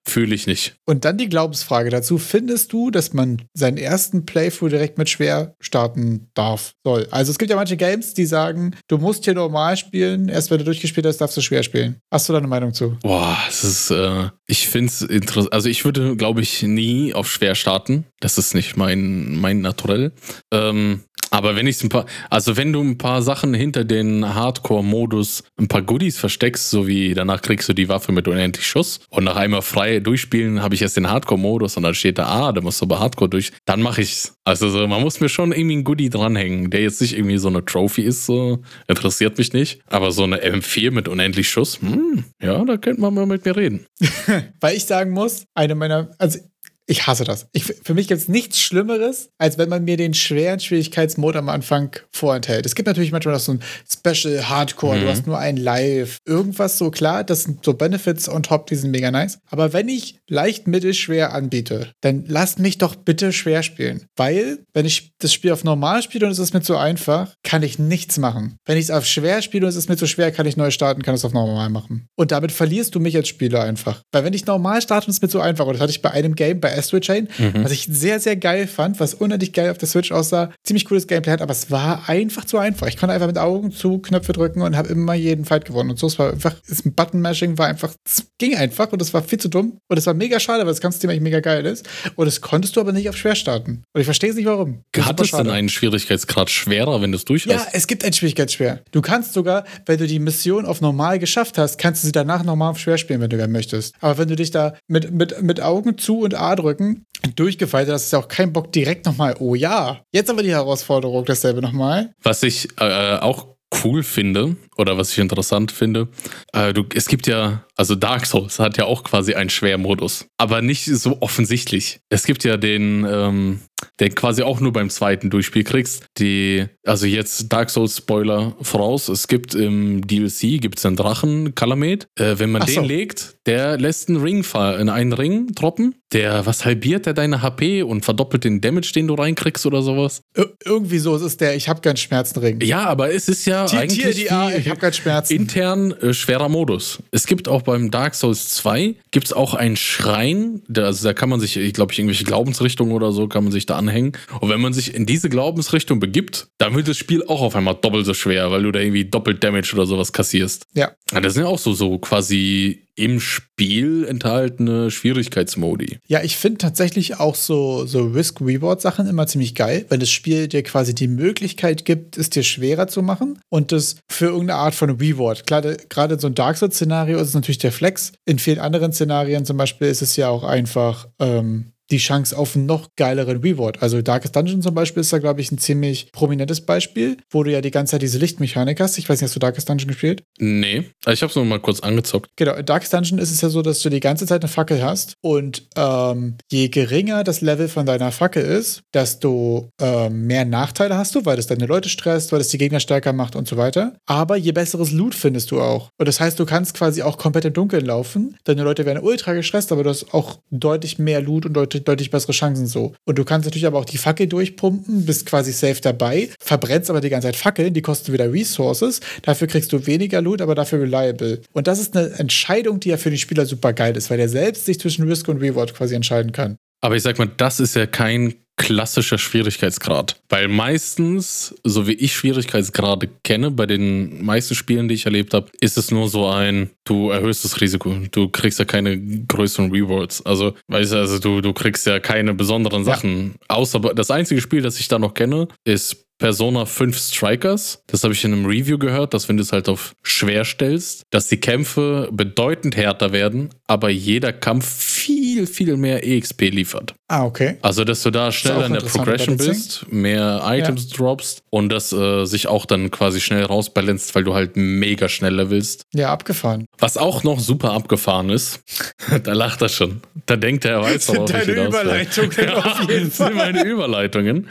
fühle ich nicht. Und dann die Glaubensfrage dazu. Findest du, dass man seinen ersten Playthrough direkt mit schwer starten darf, soll? Also es gibt ja manche Games, die sagen, du musst hier normal spielen, erst wenn du durchgespielt hast, darfst du schwer spielen. Hast du da eine Meinung zu? Boah, es ist, äh, ich finde es interessant. Also ich würde, glaube ich, nie auf schwer starten. Das ist nicht mein, mein Naturell. Ähm, aber wenn ich ein paar, also wenn du ein paar Sachen hinter den Hardcore-Modus, ein paar Goodies versteckst, so wie danach kriegst du die Waffe mit unendlich Schuss und nach einmal frei durchspielen habe ich erst den Hardcore-Modus und dann steht da, ah, da musst du aber Hardcore durch, dann mache ich's. Also so, man muss mir schon irgendwie ein Goodie dranhängen, der jetzt nicht irgendwie so eine Trophy ist, so interessiert mich nicht. Aber so eine M4 mit unendlich Schuss, hm, ja, da könnte man mal mit mir reden. [laughs] Weil ich sagen muss, eine meiner, also ich hasse das. Ich, für mich gibt es nichts Schlimmeres, als wenn man mir den schweren Schwierigkeitsmod am Anfang vorenthält. Es gibt natürlich manchmal noch so ein Special Hardcore, du Mhm. hast nur ein Live, irgendwas so klar, das sind so Benefits on top, die sind mega nice. Aber wenn ich leicht mittelschwer anbiete, dann lasst mich doch bitte schwer spielen. Weil, wenn ich das Spiel auf normal spiele und es ist mir zu einfach, kann ich nichts machen. Wenn ich es auf schwer spiele und es ist mir zu schwer, kann ich neu starten, kann es auf normal machen. Und damit verlierst du mich als Spieler einfach. Weil wenn ich normal starte und es ist mir zu einfach, und das hatte ich bei einem Game, bei Astral Chain, was ich sehr, sehr geil fand, was unendlich geil auf der Switch aussah, ziemlich cooles Gameplay hat, aber es war einfach zu einfach. Ich konnte einfach mit Augen zu Knöpfe drücken und habe immer jeden Fight gewonnen. Und so, es war einfach, das Button-Mashing war einfach, es ging einfach und es war viel zu dumm. Und es war mega schade, weil das ganze Thema eigentlich mega geil ist. Und das konntest du aber nicht auf schwer starten. Und ich verstehe es nicht, warum. Hat es denn einen Schwierigkeitsgrad schwerer, wenn du es durch Ja, es gibt ein Schwierigkeitsschwer. Du kannst sogar, wenn du die Mission auf normal geschafft hast, kannst du sie danach normal auf schwer spielen, wenn du gerne möchtest. Aber wenn du dich da mit, mit, mit Augen zu und A drücken durchgefeilt ist ja auch kein Bock direkt nochmal, oh ja, jetzt aber die Herausforderung, dasselbe nochmal. Was ich äh, auch cool finde oder was ich interessant finde, äh, du, es gibt ja, also Dark Souls hat ja auch quasi einen Schwermodus, aber nicht so offensichtlich. Es gibt ja den, ähm, den quasi auch nur beim zweiten Durchspiel kriegst. Die, also jetzt Dark Souls Spoiler voraus, es gibt im DLC gibt's einen Drachen Kalamet. Äh, wenn man Ach so. den legt, der lässt einen Ring fall, in einen Ring droppen. Der, was halbiert der deine HP und verdoppelt den Damage, den du reinkriegst oder sowas? Ir irgendwie so, es ist der, ich habe keinen Schmerzenring. Ja, aber es ist ja T- eigentlich TLDR, wie ich habe keinen Schmerzen. intern äh, schwerer Modus. Es gibt auch beim Dark Souls 2 gibt es auch einen Schrein, da, also da kann man sich, ich glaube, irgendwelche Glaubensrichtungen oder so kann man sich da anhängen. Und wenn man sich in diese Glaubensrichtung begibt, dann wird das Spiel auch auf einmal doppelt so schwer, weil du da irgendwie doppelt Damage oder sowas kassierst. Ja. Ja, das sind ja auch so, so quasi im Spiel enthaltene Schwierigkeitsmodi. Ja, ich finde tatsächlich auch so, so Risk-Reward-Sachen immer ziemlich geil, wenn das Spiel dir quasi die Möglichkeit gibt, es dir schwerer zu machen und das für irgendeine Art von Reward. Gerade so einem Dark Souls-Szenario ist es natürlich der Flex. In vielen anderen Szenarien zum Beispiel ist es ja auch einfach ähm, die Chance auf einen noch geileren Reward. Also Darkest Dungeon zum Beispiel ist da, glaube ich, ein ziemlich prominentes Beispiel, wo du ja die ganze Zeit diese Lichtmechanik hast. Ich weiß nicht, hast du Darkest Dungeon gespielt? Nee, ich habe es nur mal kurz angezockt. Genau, in Darkest Dungeon ist es ja so, dass du die ganze Zeit eine Fackel hast und ähm, je geringer das Level von deiner Fackel ist, desto ähm, mehr Nachteile hast du, weil das deine Leute stresst, weil das die Gegner stärker macht und so weiter. Aber je besseres Loot findest du auch. Und das heißt, du kannst quasi auch komplett im Dunkeln laufen. Deine Leute werden ultra gestresst, aber du hast auch deutlich mehr Loot und deutlich deutlich, bessere Chancen so. Und du kannst natürlich aber auch die Fackel durchpumpen, bist quasi safe dabei, verbrennst aber die ganze Zeit Fackeln, die kosten wieder Resources. Dafür kriegst du weniger Loot, aber dafür reliable. Und das ist eine Entscheidung, die ja für die Spieler super geil ist, weil der selbst sich zwischen Risk und Reward quasi entscheiden kann. Aber ich sag mal, das ist ja kein klassischer Schwierigkeitsgrad. Weil meistens, so wie ich Schwierigkeitsgrade kenne, bei den meisten Spielen, die ich erlebt habe, ist es nur so ein, du erhöhst das Risiko. Du kriegst ja keine größeren Rewards. Also, weißt du, also du, du kriegst ja keine besonderen Sachen. Ja. Außer das einzige Spiel, das ich da noch kenne, ist Persona 5 Strikers. Das habe ich in einem Review gehört, dass wenn du es halt auf schwer stellst, dass die Kämpfe bedeutend härter werden, aber jeder Kampf viel, viel mehr EXP liefert. Ah, okay. Also, dass du da schneller in der Progression bist, mehr Items ja. droppst und das äh, sich auch dann quasi schnell rausbalanced, weil du halt mega schnell levelst. Ja, abgefahren. Was auch noch super abgefahren ist, [laughs] da lacht er schon. Da denkt er, er weiß, worauf ich Deine Überleitungen [laughs] ja, auf jeden Fall. sind meine Überleitungen.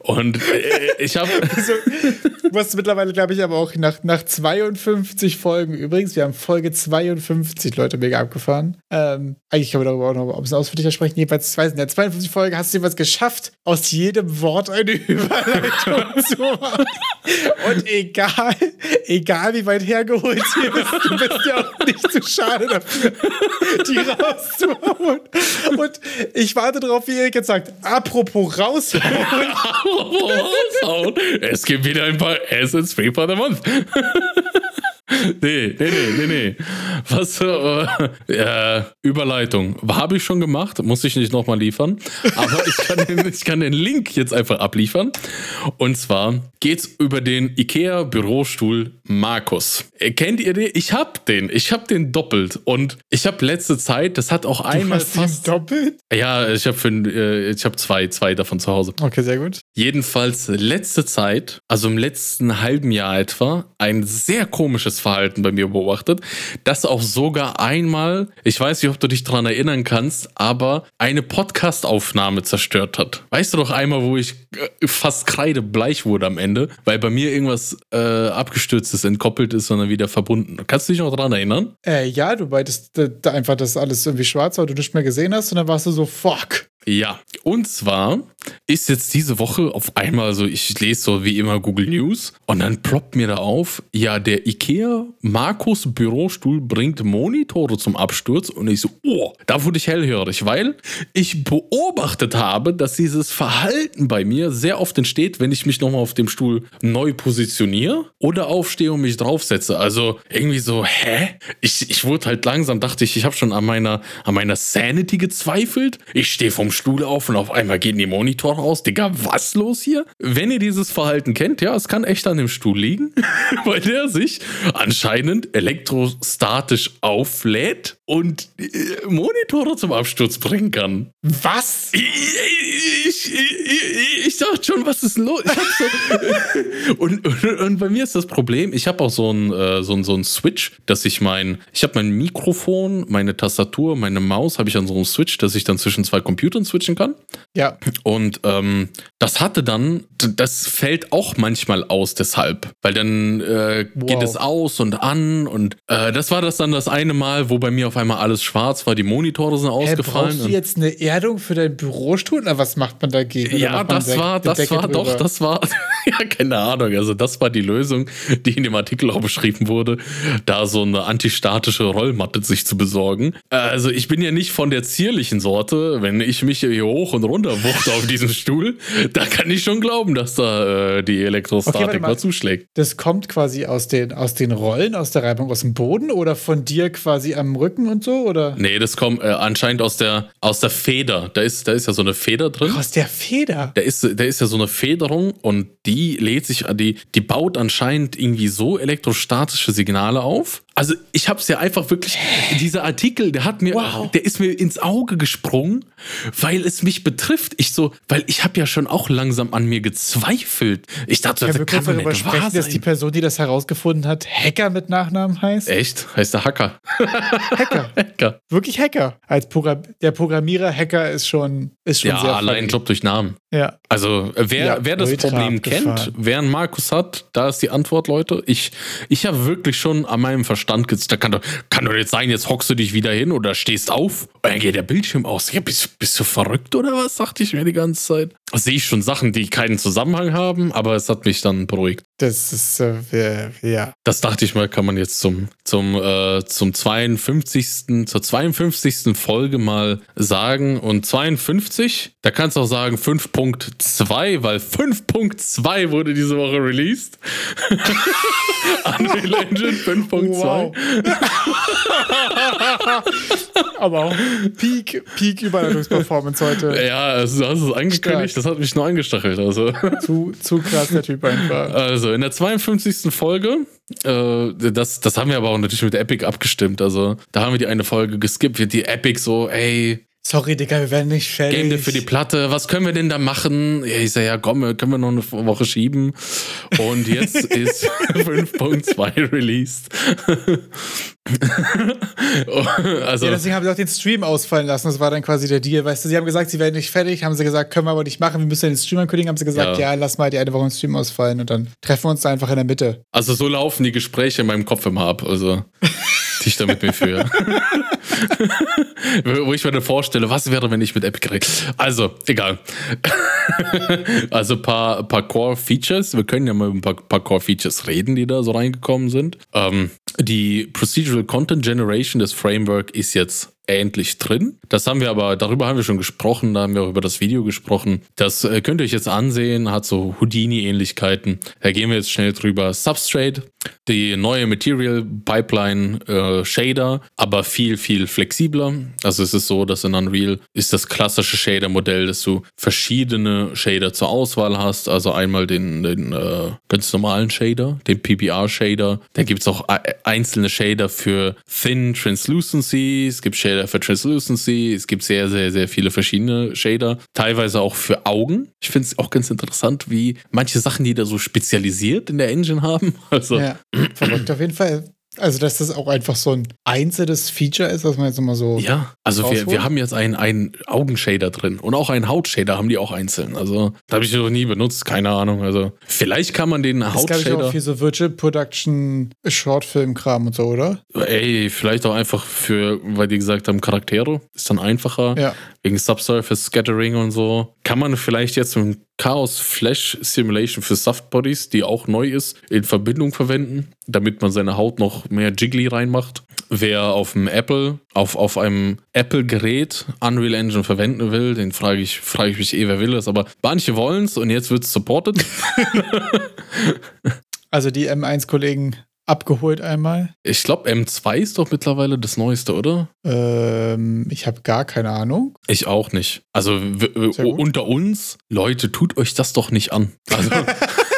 Und äh, ich habe. [laughs] Also, du hast mittlerweile, glaube ich, aber auch nach, nach 52 Folgen, übrigens, wir haben Folge 52, Leute, mega abgefahren. Ähm, eigentlich können wir darüber auch noch ein bisschen ausführlicher sprechen. Jedenfalls, in der 52 Folge hast du jeweils geschafft, aus jedem Wort eine Überleitung zu. [laughs] Und egal, egal wie weit hergeholt sie ist, du bist ja auch nicht zu schade dafür, die rauszuhauen. Und ich warte darauf, wie Erik jetzt sagt, apropos raushauen. [laughs] raushauen. Es gibt wieder ein paar Assets Free for the Month. Nee, nee, nee, nee, nee. Was, äh, äh, Überleitung. Habe ich schon gemacht, muss ich nicht nochmal liefern. Aber ich kann, den, [laughs] ich kann den Link jetzt einfach abliefern. Und zwar geht es über den IKEA Bürostuhl Markus. Kennt ihr den? Ich hab den. Ich hab den doppelt. Und ich habe letzte Zeit, das hat auch du einmal hast fast. doppelt? Ja, ich habe äh, ich hab zwei, zwei davon zu Hause. Okay, sehr gut. Jedenfalls letzte Zeit, also im letzten halben Jahr etwa, ein sehr komisches Verhalten bei mir beobachtet, das auch sogar einmal, ich weiß nicht, ob du dich daran erinnern kannst, aber eine Podcast-Aufnahme zerstört hat. Weißt du doch einmal, wo ich äh, fast kreidebleich wurde am Ende, weil bei mir irgendwas äh, abgestürzt ist, entkoppelt ist, sondern wieder verbunden. Kannst du dich noch daran erinnern? Äh, ja, du meintest äh, einfach, dass alles irgendwie schwarz war, du nicht mehr gesehen hast und dann warst du so, fuck. Ja, und zwar ist jetzt diese Woche auf einmal so, ich lese so wie immer Google News und dann ploppt mir da auf, ja, der IKEA Markus Bürostuhl bringt Monitore zum Absturz und ich so, oh, da wurde ich hellhörig, weil ich beobachtet habe, dass dieses Verhalten bei mir sehr oft entsteht, wenn ich mich nochmal auf dem Stuhl neu positioniere oder aufstehe und mich draufsetze. Also irgendwie so, hä? Ich, ich wurde halt langsam, dachte ich, ich habe schon an meiner, an meiner Sanity gezweifelt. Ich stehe vom Stuhl auf und auf einmal gehen die Monitore aus. Digga, was los hier? Wenn ihr dieses Verhalten kennt, ja, es kann echt an dem Stuhl liegen, [laughs] weil der sich anscheinend elektrostatisch auflädt und äh, Monitore zum Absturz bringen kann. Was? Ich, [laughs] ich, ich, ich dachte schon, was ist los? So [laughs] und, und, und, bei mir ist das Problem, ich habe auch so ein, äh, so, so ein Switch, dass ich mein, ich habe mein Mikrofon, meine Tastatur, meine Maus habe ich an so einem Switch, dass ich dann zwischen zwei Computern switchen kann. Ja. Und ähm, das hatte dann, das fällt auch manchmal aus deshalb, weil dann äh, wow. geht es aus und an und äh, das war das dann das eine Mal, wo bei mir auf einmal alles schwarz war, die Monitore sind ausgefallen. Hey, brauchst du jetzt eine Erdung für deinen Bürostuhl? Na, was was macht man dagegen? Ja, das war, das war doch, das war, ja, keine Ahnung. Also, das war die Lösung, die in dem Artikel auch beschrieben wurde, da so eine antistatische Rollmatte sich zu besorgen. Also, ich bin ja nicht von der zierlichen Sorte. Wenn ich mich hier hoch und runter wuchte auf diesem [laughs] Stuhl, da kann ich schon glauben, dass da äh, die Elektrostatik okay, mal, mal zuschlägt. Das kommt quasi aus den, aus den Rollen, aus der Reibung aus dem Boden oder von dir quasi am Rücken und so? Oder? Nee, das kommt äh, anscheinend aus der, aus der Feder. Da ist, da ist ja so eine Feder drin. Aus der Feder? Da ist, da ist ja so eine Federung und die lädt sich, die, die baut anscheinend irgendwie so elektrostatische Signale auf, also ich habe es ja einfach wirklich, dieser Artikel, der hat mir, wow. der ist mir ins Auge gesprungen, weil es mich betrifft. Ich so, weil ich habe ja schon auch langsam an mir gezweifelt. Ich dachte, ja, das kann man nicht sprechen, dass die Person, die das herausgefunden hat, Hacker mit Nachnamen heißt. Echt? Heißt der Hacker? Hacker. [laughs] Hacker. Wirklich Hacker. Als Programm der Programmierer Hacker ist schon, ist schon ja, sehr allein funny. Job durch Namen. Ja. Also wer, ja, wer das Problem kennt, wer einen Markus hat, da ist die Antwort, Leute. Ich, ich habe wirklich schon an meinem Verstand Da kann doch, kann doch jetzt sein, jetzt hockst du dich wieder hin oder stehst auf und dann geht der Bildschirm aus. Ja, bist, bist du verrückt oder was? Dachte ich mir die ganze Zeit. Sehe ich schon Sachen, die keinen Zusammenhang haben, aber es hat mich dann beruhigt. Das ist, äh, ja. Das dachte ich mal, kann man jetzt zum, zum, äh, zum 52. zur 52. Folge mal sagen. Und 52, da kannst du auch sagen 5.2, weil 5.2 wurde diese Woche released. [laughs] Unreal Engine 5.2. Wow. [laughs] Aber auch Peak, Peak Überleitungsperformance heute. Ja, also, hast es angekündigt, das hat mich nur angestachelt. Also. [laughs] Zu, zu krass, der Typ einfach. Also, in der 52. Folge, äh, das, das haben wir aber auch natürlich mit Epic abgestimmt. Also, da haben wir die eine Folge geskippt, wird die Epic so, ey, Sorry, Digga, wir werden nicht fertig. Game für die Platte, was können wir denn da machen? Ja, ich sag, ja, komm, können wir noch eine Woche schieben. Und jetzt [laughs] ist [laughs] 5.2 released. [laughs] also, ja, deswegen haben sie auch den Stream ausfallen lassen. Das war dann quasi der Deal. Weißt du, sie haben gesagt, sie werden nicht fertig. Haben sie gesagt, können wir aber nicht machen. Wir müssen den Stream ankündigen. Haben sie gesagt, ja. ja, lass mal die eine Woche den Stream ausfallen und dann treffen wir uns da einfach in der Mitte. Also, so laufen die Gespräche in meinem Kopf immer ab. Also, die ich da mit mir führe. [laughs] Wo ich mir dann vorstelle, was wäre, wenn ich mit Epic rede. Also, egal. [laughs] also, ein paar, paar Core-Features. Wir können ja mal über ein paar, paar Core-Features reden, die da so reingekommen sind. Ähm, die Procedural Content Generation des Framework ist jetzt endlich drin. Das haben wir aber, darüber haben wir schon gesprochen, da haben wir auch über das Video gesprochen. Das äh, könnt ihr euch jetzt ansehen, hat so Houdini-Ähnlichkeiten. Da gehen wir jetzt schnell drüber. Substrate, die neue Material Pipeline äh, Shader, aber viel, viel flexibler. Also es ist so, dass in Unreal ist das klassische Shader-Modell, dass du verschiedene Shader zur Auswahl hast. Also einmal den, den äh, ganz normalen Shader, den PBR-Shader. Dann gibt es auch einzelne Shader für Thin Translucency. Es gibt Shader Shader für Translucency. Es gibt sehr, sehr, sehr viele verschiedene Shader. Teilweise auch für Augen. Ich finde es auch ganz interessant, wie manche Sachen, die da so spezialisiert in der Engine haben. [laughs] Also. Ja, verrückt auf jeden Fall. Also, dass das auch einfach so ein einzelnes Feature ist, was man jetzt immer so. Ja, also wir, wir haben jetzt einen, einen Augenshader drin und auch einen Hautshader haben die auch einzeln. Also, da habe ich noch nie benutzt, keine Ahnung. Also, vielleicht kann man den Hautshader. Das gab auch für so Virtual Production Shortfilm-Kram und so, oder? Ey, vielleicht auch einfach für, weil die gesagt haben, Charaktere ist dann einfacher. Ja. Wegen Subsurface Scattering und so. Kann man vielleicht jetzt mit Chaos Flash Simulation für Softbodies, die auch neu ist, in Verbindung verwenden, damit man seine Haut noch mehr Jiggly reinmacht. Wer auf dem Apple, auf, auf einem Apple-Gerät Unreal Engine verwenden will, den frage ich, frage ich mich eh, wer will das, aber manche wollen es und jetzt wird es supported. [laughs] [laughs] also die M1-Kollegen abgeholt einmal. Ich glaube, M2 ist doch mittlerweile das Neueste, oder? Ähm, ich habe gar keine Ahnung. Ich auch nicht. Also unter uns, Leute, tut euch das doch nicht an. Also [laughs]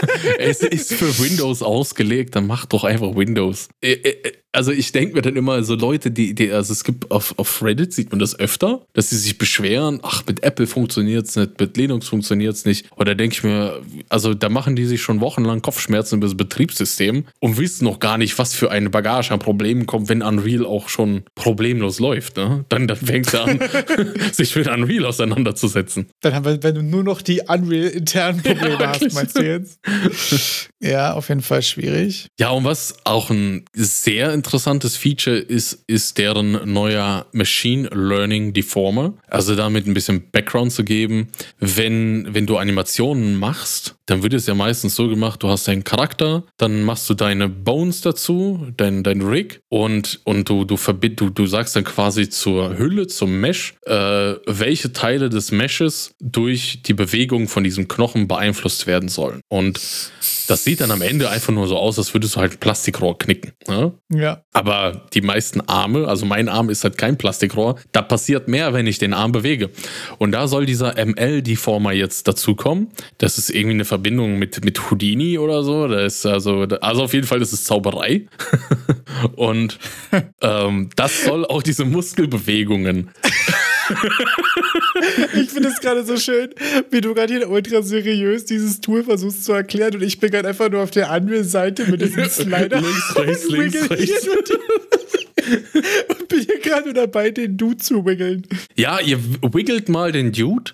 [laughs] es ist für Windows ausgelegt, dann macht doch einfach Windows. Äh, äh, also ich denke mir dann immer so Leute, die, die, also es gibt auf, auf Reddit sieht man das öfter, dass sie sich beschweren, ach, mit Apple funktioniert es nicht, mit Linux funktioniert es nicht. Oder denke ich mir, also da machen die sich schon wochenlang Kopfschmerzen über das Betriebssystem und wissen noch gar nicht, was für eine Bagage an Problemen kommt, wenn Unreal auch schon problemlos läuft. Ne? Dann, dann fängt er an, [laughs] sich mit Unreal auseinanderzusetzen. Dann haben wir, wenn du nur noch die Unreal internen Probleme ja, hast, meinst du jetzt? [laughs] ja, auf jeden Fall schwierig. Ja, und was auch ein sehr interessantes Feature ist, ist deren neuer Machine Learning Deformer. Also damit ein bisschen Background zu geben. Wenn, wenn du Animationen machst, dann wird es ja meistens so gemacht, du hast deinen Charakter, dann machst du deine Bones dazu, dein, dein Rig und, und du, du, verbind, du, du sagst dann quasi zur Hülle, zum Mesh, äh, welche Teile des Meshes durch die Bewegung von diesem Knochen beeinflusst werden sollen. Und das sieht dann am Ende einfach nur so aus, als würdest du halt ein Plastikrohr knicken. Ne? Ja. Aber die meisten Arme, also mein Arm ist halt kein Plastikrohr, da passiert mehr, wenn ich den Arm bewege. Und da soll dieser ML-Deformer jetzt dazukommen. Das ist irgendwie eine Verbindung mit, mit Houdini oder so. Das ist also, also auf jeden Fall ist es Zauberei. [laughs] Und ähm, das soll auch diese Muskelbewegungen [laughs] ich finde es gerade so schön, wie du gerade hier ultra seriös dieses Tool versuchst zu erklären und ich bin gerade einfach nur auf der anderen Seite mit diesem Slider. links, rechts, links, rechts. [laughs] und bin hier gerade dabei, den Dude zu wiggeln. Ja, ihr wiggelt mal den Dude.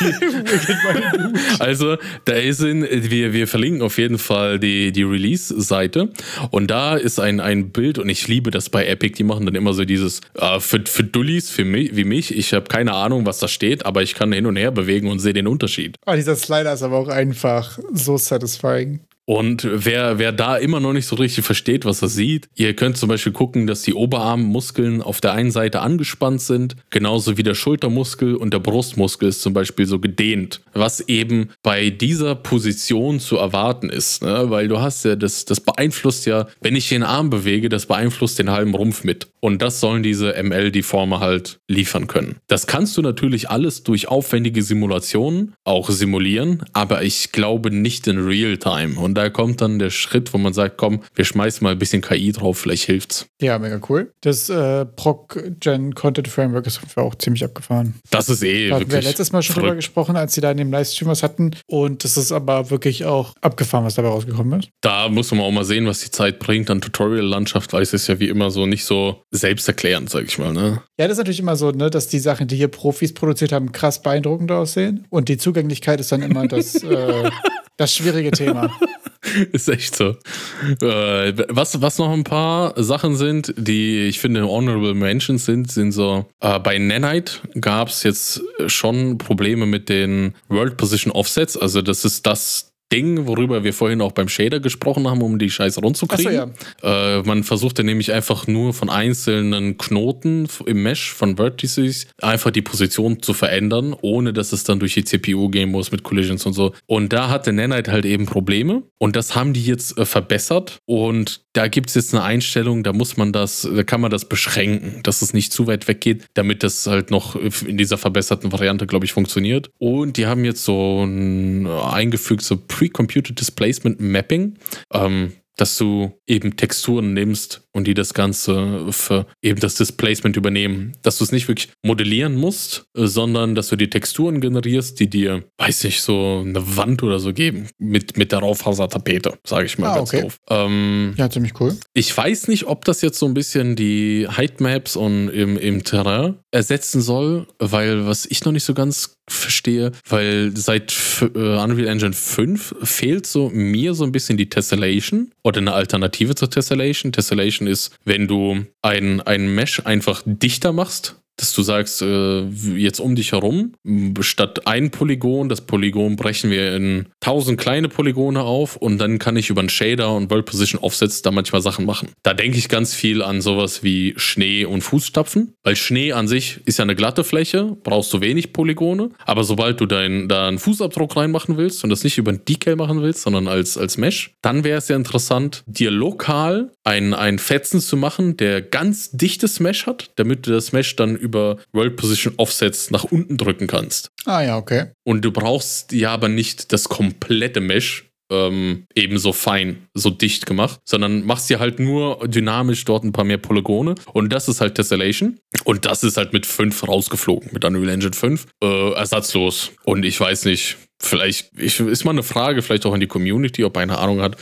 [laughs] also, da ist in, wir, wir verlinken auf jeden Fall die, die Release-Seite. Und da ist ein, ein Bild, und ich liebe das bei Epic, die machen dann immer so dieses, äh, für, für Dullis für mich, wie mich, ich habe keine Ahnung, was da steht, aber ich kann hin und her bewegen und sehe den Unterschied. Oh, dieser Slider ist aber auch einfach so satisfying. Und wer, wer da immer noch nicht so richtig versteht, was er sieht, ihr könnt zum Beispiel gucken, dass die Oberarmmuskeln auf der einen Seite angespannt sind, genauso wie der Schultermuskel und der Brustmuskel ist zum Beispiel so gedehnt, was eben bei dieser Position zu erwarten ist, ne? weil du hast ja, das, das beeinflusst ja, wenn ich den Arm bewege, das beeinflusst den halben Rumpf mit. Und das sollen diese ML-Deformer halt liefern können. Das kannst du natürlich alles durch aufwendige Simulationen auch simulieren, aber ich glaube nicht in Real-Time. Und da kommt dann der Schritt, wo man sagt, komm, wir schmeißen mal ein bisschen KI drauf, vielleicht hilft's. Ja, mega cool. Das äh, Proc-Gen Content Framework ist auch ziemlich abgefahren. Das ist eh Da hatten wir letztes Mal schon drüber verrückt. gesprochen, als sie da in dem Livestream was hatten. Und das ist aber wirklich auch abgefahren, was dabei rausgekommen ist. Da muss man auch mal sehen, was die Zeit bringt. An Tutorial-Landschaft, weil es ist ja wie immer so nicht so selbsterklärend, sag ich mal. Ne? Ja, das ist natürlich immer so, ne, dass die Sachen, die hier Profis produziert haben, krass beeindruckend aussehen. Und die Zugänglichkeit ist dann immer das, äh, [laughs] das schwierige Thema. [laughs] Ist echt so. Äh, was, was noch ein paar Sachen sind, die ich finde Honorable Mentions sind, sind so, äh, bei Nanite gab es jetzt schon Probleme mit den World Position Offsets. Also das ist das Ding, worüber wir vorhin auch beim Shader gesprochen haben, um die Scheiße rund zu kriegen. Achso, ja. Äh, man versuchte nämlich einfach nur von einzelnen Knoten im Mesh von Vertices einfach die Position zu verändern, ohne dass es dann durch die CPU gehen muss mit Collisions und so. Und da hatte Nanite halt eben Probleme und das haben die jetzt äh, verbessert und da gibt es jetzt eine Einstellung, da muss man das, da kann man das beschränken, dass es nicht zu weit weggeht, damit das halt noch in dieser verbesserten Variante, glaube ich, funktioniert. Und die haben jetzt so ein eingefügt, so Pre-Computed Displacement Mapping. Ähm, dass du eben Texturen nimmst und die das Ganze für eben das Displacement übernehmen. Dass du es nicht wirklich modellieren musst, äh, sondern dass du die Texturen generierst, die dir, weiß nicht, so eine Wand oder so geben. Mit, mit der Raufasertapete, sage ich mal Ah, ganz okay. doof. Ähm, Ja, ziemlich cool. ich weiß nicht, ob das jetzt so ein bisschen die Heightmaps und im, im Terrain ersetzen soll, weil was ich noch nicht so ganz verstehe, weil seit äh, Unreal Engine 5 fehlt so mir so ein bisschen die Tessellation oder eine Alternative zur Tessellation. Tessellation ist, wenn du ein, ein Mesh einfach dichter machst, dass du sagst, äh, jetzt um dich herum, statt ein Polygon, das Polygon brechen wir in tausend kleine Polygone auf und dann kann ich über einen Shader und World Position Offsets da manchmal Sachen machen. Da denke ich ganz viel an sowas wie Schnee und Fußstapfen, weil Schnee an sich ist ja eine glatte Fläche, brauchst du wenig Polygone, aber sobald du dein, da einen Fußabdruck reinmachen willst und das nicht über ein Decal machen willst, sondern als, als Mesh, dann wäre es ja interessant, dir lokal ein, ein Fetzen zu machen, der ganz dichtes Mesh hat, damit du das Mesh dann über World Position Offsets nach unten drücken kannst. Ah ja, okay. Und du brauchst ja aber nicht das komplette Mesh ähm, eben so fein, so dicht gemacht, sondern machst dir halt nur dynamisch dort ein paar mehr Polygone. Und das ist halt Tessellation. Und das ist halt mit 5 rausgeflogen, mit Unreal Engine 5. Äh, ersatzlos. Und ich weiß nicht, vielleicht ich, ist mal eine Frage, vielleicht auch in die Community, ob eine Ahnung hat,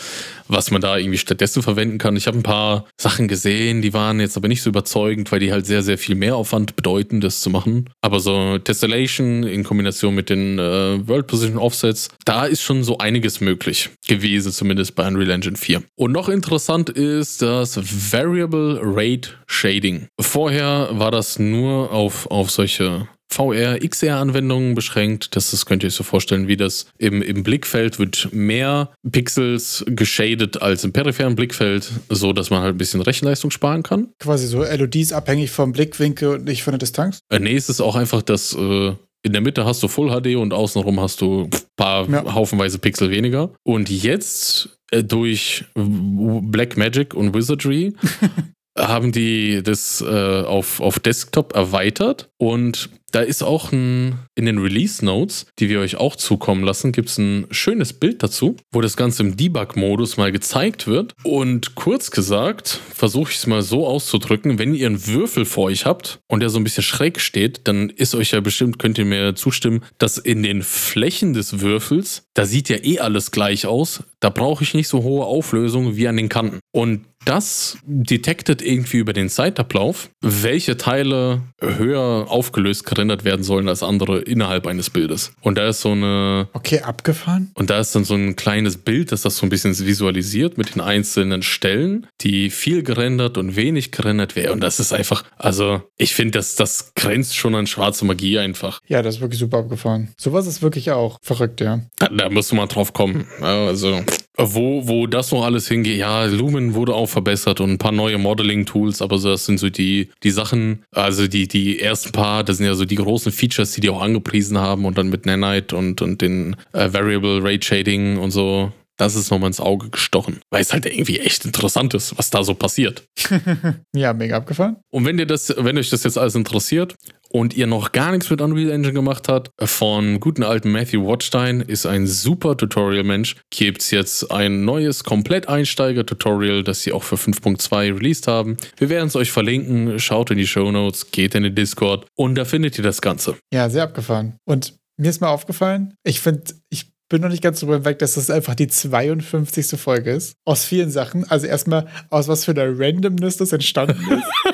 was man da irgendwie stattdessen verwenden kann. Ich habe ein paar Sachen gesehen, die waren jetzt aber nicht so überzeugend, weil die halt sehr, sehr viel mehr Aufwand bedeuten, das zu machen. Aber so Tessellation in Kombination mit den äh, World Position Offsets, da ist schon so einiges möglich gewesen, zumindest bei Unreal Engine 4. Und noch interessant ist das Variable Rate Shading. Vorher war das nur auf, auf solche VR, XR-Anwendungen beschränkt. Das, das könnt ihr euch so vorstellen, wie das im, im Blickfeld wird mehr Pixels geschadet als im peripheren Blickfeld, so dass man halt ein bisschen Rechenleistung sparen kann. Quasi so LODs abhängig vom Blickwinkel und nicht von der Distanz? Äh, nee, es ist auch einfach, dass äh, in der Mitte hast du Full HD und außenrum hast du ein paar ja. haufenweise Pixel weniger. Und jetzt äh, durch Black Magic und Wizardry [laughs] haben die das äh, auf, auf Desktop erweitert und da ist auch ein, in den Release Notes, die wir euch auch zukommen lassen, gibt es ein schönes Bild dazu, wo das Ganze im Debug-Modus mal gezeigt wird. Und kurz gesagt, versuche ich es mal so auszudrücken, wenn ihr einen Würfel vor euch habt und der so ein bisschen schräg steht, dann ist euch ja bestimmt, könnt ihr mir zustimmen, dass in den Flächen des Würfels, da sieht ja eh alles gleich aus. Da brauche ich nicht so hohe Auflösung wie an den Kanten. Und das detektet irgendwie über den Zeitablauf, welche Teile höher aufgelöst gerendert werden sollen als andere innerhalb eines Bildes. Und da ist so eine. Okay, abgefahren. Und da ist dann so ein kleines Bild, das das so ein bisschen visualisiert mit den einzelnen Stellen, die viel gerendert und wenig gerendert werden. Und das ist einfach, also ich finde, das, das grenzt schon an schwarze Magie einfach. Ja, das ist wirklich super abgefahren. Sowas ist wirklich auch verrückt, ja. Da, da musst du mal drauf kommen. Also wo, wo das noch alles hingeht, ja, Lumen wurde auch verbessert und ein paar neue Modeling-Tools, aber das sind so die, die Sachen, also die, die ersten paar, das sind ja so die großen Features, die die auch angepriesen haben und dann mit Nanite und, und den äh, Variable Rate Shading und so. Das ist nochmal ins Auge gestochen, weil es halt irgendwie echt interessant ist, was da so passiert. [laughs] ja, mega abgefahren. Und wenn dir das, wenn euch das jetzt alles interessiert, und ihr noch gar nichts mit Unreal Engine gemacht habt, von guten alten Matthew Watstein ist ein super Tutorial-Mensch. Gibt es jetzt ein neues Komplett-Einsteiger-Tutorial, das sie auch für 5.2 released haben. Wir werden es euch verlinken. Schaut in die Show Notes, geht in den Discord und da findet ihr das Ganze. Ja, sehr abgefahren. Und mir ist mal aufgefallen, ich finde, ich bin noch nicht ganz drüber hinweg, dass das einfach die 52. Folge ist. Aus vielen Sachen. Also erstmal, aus was für einer Randomness das entstanden ist. [laughs]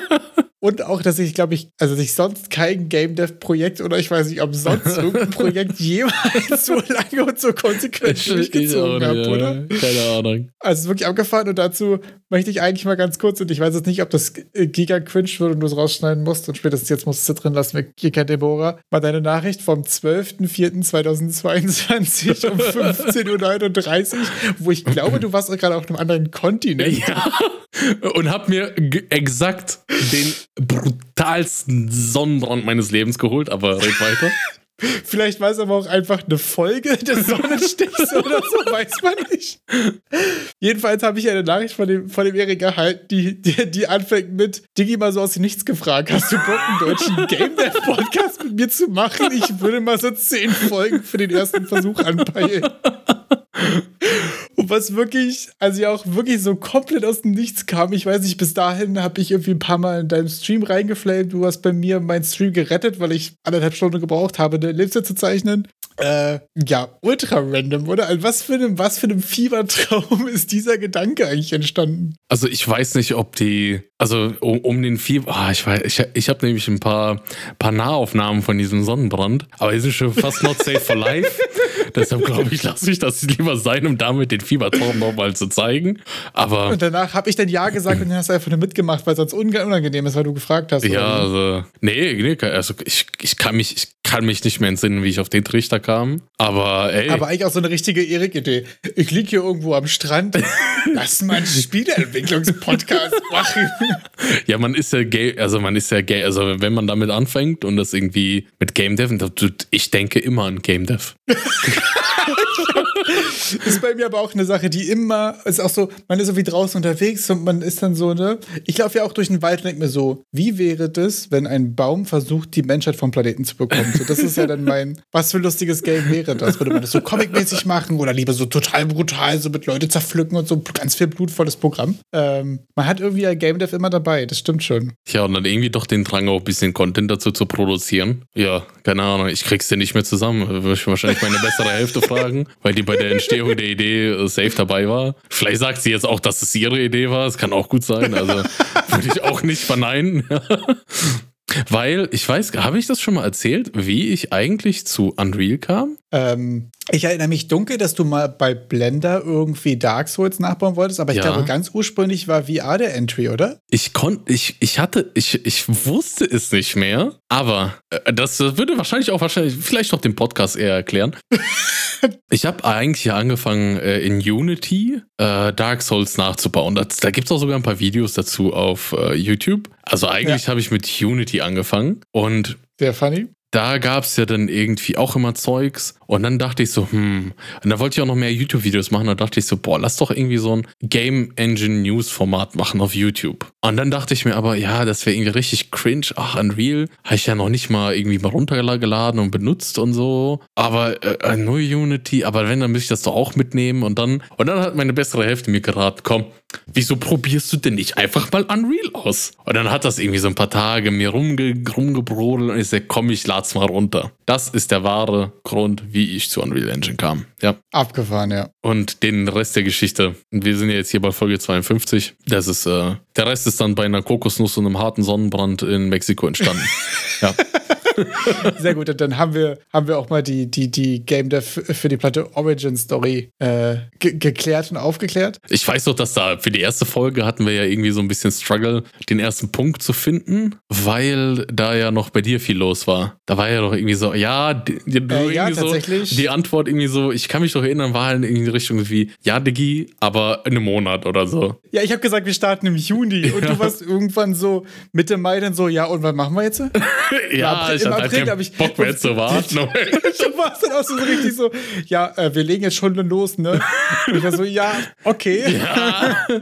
Und auch, dass ich, glaube ich, also dass ich sonst kein Game Dev Projekt oder ich weiß nicht, ob sonst [laughs] irgendein Projekt jemals so lange und so konsequent durchgezogen habe, oder? Keine Ahnung. Also wirklich abgefahren und dazu möchte ich eigentlich mal ganz kurz, und ich weiß jetzt nicht, ob das giga cringe wird und du es rausschneiden musst und spätestens jetzt musst du es drin lassen, wir hier kein Deborah, mal deine Nachricht vom 12.04.2022 um 15.39 Uhr, wo ich glaube, du warst gerade auf einem anderen Kontinent. Ja. Und hab mir exakt den brutalsten Sonnenbrand meines Lebens geholt, aber red weiter. [laughs] Vielleicht war es aber auch einfach eine Folge des Sonnenstichs [laughs] oder so, weiß man nicht. Jedenfalls habe ich eine Nachricht von dem, von dem Erik erhalten, die, die, die anfängt mit: Digi mal so aus dem Nichts gefragt, hast du Bock, einen deutschen [laughs] Game Dev Podcast mit mir zu machen? Ich würde mal so zehn Folgen für den ersten Versuch anpeilen. Und was wirklich, also ja auch wirklich so komplett aus dem Nichts kam. Ich weiß nicht, bis dahin habe ich irgendwie ein paar Mal in deinem Stream reingeflamed. Du hast bei mir meinen Stream gerettet, weil ich anderthalb Stunden gebraucht habe, eine Ellipse zu zeichnen. Äh, ja, ultra random, oder? Also was für einem, was für einem Fiebertraum [laughs] ist dieser Gedanke eigentlich entstanden? Also ich weiß nicht, ob die, also um, um den Fieber, oh, ich weiß, ich, ich habe nämlich ein paar, paar Nahaufnahmen von diesem Sonnenbrand, aber die sind schon fast not safe for life. [laughs] [laughs] Deshalb glaube ich, lasse ich das lieber sein, um damit den Fiebertraum nochmal zu zeigen. Aber und danach habe ich dann Ja gesagt und dann hast du einfach nur mitgemacht, weil sonst unangenehm ist, weil du gefragt hast. Ja, also, nee, nee, also ich, ich kann mich, ich kann mich nicht mehr entsinnen, wie ich auf den Trichter kam. Aber ey. Aber eigentlich auch so eine richtige Erik-Idee. Ich liege hier irgendwo am Strand. [laughs] Lass mal einen Spieleentwicklungspodcast [laughs] machen. Ja, man ist ja gay, also man ist ja gay, also wenn man damit anfängt und das irgendwie mit Game Dev, ich denke immer an Game Dev. [laughs] ist bei mir aber auch eine Sache, die immer, ist auch so, man ist so wie draußen unterwegs und man ist dann so, ne? Ich laufe ja auch durch den Wald und denke mir so, wie wäre das, wenn ein Baum versucht, die Menschheit vom Planeten zu bekommen? So, das ist ja dann mein, was für ein lustiges Game wäre das? Würde man das so comicmäßig machen oder lieber so total brutal, so mit Leute zerpflücken und so ganz viel blutvolles Programm? Ähm, man hat irgendwie ein Game Dev immer dabei, das stimmt schon. Ja, und dann irgendwie doch den Drang, auch ein bisschen Content dazu zu produzieren. Ja, keine Ahnung, ich krieg's dir nicht mehr zusammen. Wahrscheinlich meine bessere Hälfte fragen, weil die bei der Entstehung der Idee äh, safe dabei war. Vielleicht sagt sie jetzt auch, dass es ihre Idee war. Das kann auch gut sein. Also würde ich auch nicht verneinen. [laughs] Weil, ich weiß, habe ich das schon mal erzählt, wie ich eigentlich zu Unreal kam? Ähm, ich erinnere mich dunkel, dass du mal bei Blender irgendwie Dark Souls nachbauen wolltest, aber ich Ja. glaube, ganz ursprünglich war VR der Entry, oder? Ich konnte, ich, ich hatte, ich, ich wusste es nicht mehr, aber äh, das würde wahrscheinlich auch wahrscheinlich, vielleicht auch den Podcast eher erklären. [laughs] ich habe eigentlich ja angefangen äh, in Unity äh, Dark Souls nachzubauen. Das, da gibt es auch sogar ein paar Videos dazu auf YouTube. Also eigentlich habe ich mit Unity angefangen und Sehr funny. Da gab es ja dann irgendwie auch immer Zeugs. Und dann dachte ich so, hm, und da wollte ich auch noch mehr YouTube-Videos machen. Da dachte ich so, boah, lass doch irgendwie so ein Game Engine News-Format machen auf YouTube. Und dann dachte ich mir aber, ja, das wäre irgendwie richtig cringe. Ach, Unreal habe ich ja noch nicht mal irgendwie mal runtergeladen und benutzt und so. Aber äh, nur Unity, aber wenn, dann müsste ich das doch auch mitnehmen. Und dann, und dann hat meine bessere Hälfte mir geraten, komm, wieso probierst du denn nicht einfach mal Unreal aus? Und dann hat das irgendwie so ein paar Tage mir rumge rumgebrodelt und ich sag, komm, ich lad's mal runter. Das ist der wahre Grund, wie ich zu Unreal Engine kam. Ja. Abgefahren, ja. Und den Rest der Geschichte. Wir sind ja jetzt hier bei Folge 52. Das ist, äh, der Rest ist dann bei einer Kokosnuss und einem harten Sonnenbrand in Mexiko entstanden. [laughs] ja. [laughs] Sehr gut. Und dann haben wir, haben wir auch mal die, die, die Game Dev für die Platte Origin Story äh, ge geklärt und aufgeklärt. Ich weiß doch, dass da für die erste Folge hatten wir ja irgendwie so ein bisschen Struggle, den ersten Punkt zu finden, weil da ja noch bei dir viel los war. Da war ja doch irgendwie so, ja, die, die, Äh, ja, so, tatsächlich. die Antwort irgendwie so, ich kann mich doch erinnern, war halt in die Richtung wie, ja, Diggi, aber in einem Monat oder so. Ja, ich habe gesagt, wir starten im Juni. Und Ja. du warst irgendwann so Mitte Mai dann so, ja, und was machen wir jetzt? [laughs] Ja, April- ich im April, halt glaub keinen ich- Bock mehr zu warten. du [laughs] warst dann auch so richtig so, ja, äh, wir legen jetzt schon los, ne? Und ich war so, ja, okay. [laughs]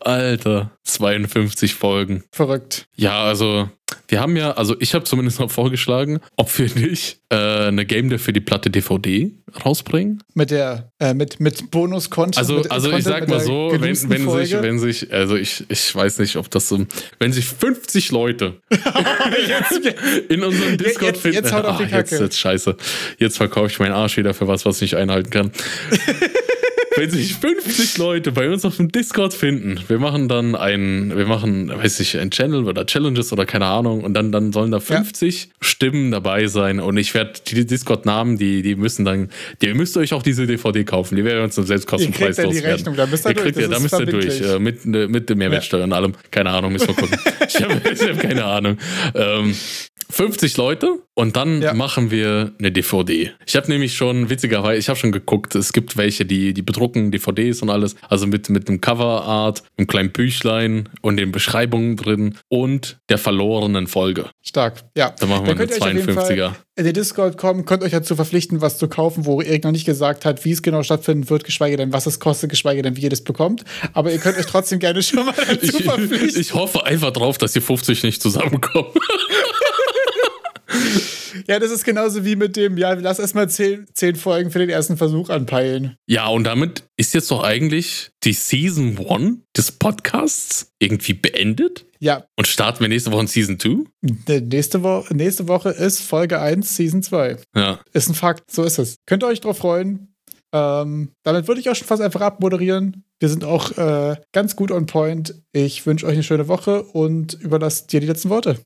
Alter, 52 Folgen. Verrückt. Ja, also wir haben ja, also ich habe zumindest noch vorgeschlagen, ob wir nicht äh, eine Game Dev für die Platte DVD rausbringen. Mit der, äh, mit, mit Bonus-Content. Also, mit, also ich Content sag mit mal so, wenn, wenn sich, wenn sich, also ich, ich weiß nicht, ob das so, wenn sich 50 Leute jetzt, [laughs] in unserem Discord jetzt- finden. jetzt haut auf die Ah, jetzt, Kacke. jetzt scheiße. Jetzt verkaufe ich meinen Arsch wieder für was, was ich nicht einhalten kann. [laughs] Wenn sich 50 Leute bei uns auf dem Discord finden, wir machen dann ein, wir machen, weiß ich, ein Channel oder Challenges oder keine Ahnung und dann, dann sollen da 50 Stimmen dabei sein und ich werde die Discord-Namen, die, die müssen dann, die, ihr müsst euch auch diese DVD kaufen, die werden wir uns zum Ihr Selbstkostenpreis kriegt ja die loswerden. Rechnung, da müsst ihr ihr kriegt, durch, ja, das da müsst ihr durch, äh, mit, mit der Mehrwertsteuer und allem. Keine Ahnung, müssen wir gucken. [laughs] ich habe hab keine Ahnung. Ähm, 50 Leute und dann Ja. machen wir eine DVD. Ich habe nämlich schon, witzigerweise, ich habe schon geguckt, es gibt welche, die, die bedrucken DVDs und alles, also mit, mit einem Coverart, einem kleinen Büchlein und den Beschreibungen drin und der verlorenen Folge. Stark, ja. Dann machen wir könnt eine ihr euch auf jeden 52er. Fall in den Discord kommen, könnt euch dazu verpflichten, was zu kaufen, wo Erik noch nicht gesagt hat, wie es genau stattfinden wird, geschweige denn, was es kostet, geschweige denn, wie ihr das bekommt. Aber ihr könnt euch trotzdem gerne schon mal [laughs] dazu Ich, verpflichten. ich hoffe einfach drauf, dass die 50 nicht zusammenkommen. [laughs] Ja, das ist genauso wie mit dem, ja, lass erstmal zehn, zehn Folgen für den ersten Versuch anpeilen. Ja, und damit ist jetzt doch eigentlich die Season 1 des Podcasts irgendwie beendet. Ja, Und starten wir nächste Woche in Season 2? ne- nächste, Wo nächste Woche ist Folge 1, Season 2. Ja. Ist ein Fakt, so ist es. Könnt ihr euch drauf freuen. Ähm, damit würde ich auch schon fast einfach abmoderieren. Wir sind auch äh, ganz gut on point. Ich wünsche euch eine schöne Woche und überlasse dir die letzten Worte.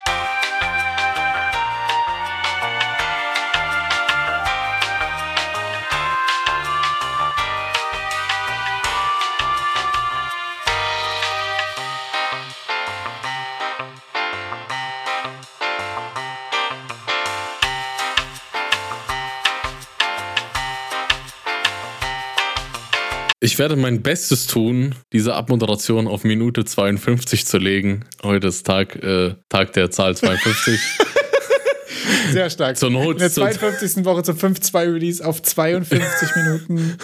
Ich werde mein Bestes tun, diese Abmoderation auf Minute 52 zu legen. Heute ist Tag, äh, Tag der Zahl 52. [laughs] Sehr stark. Zur Not- In der zur- 52. Woche zum 5-2-Release auf 52 [laughs] Minuten.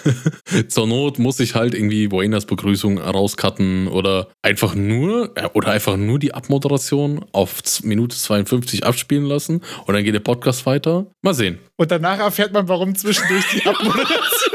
Zur Not muss ich halt irgendwie Waynas Begrüßung rauscutten oder einfach nur äh, oder einfach nur die Abmoderation auf Minute 52 abspielen lassen und dann geht der Podcast weiter. Mal sehen. Und danach erfährt man, warum zwischendurch die [laughs] Abmoderation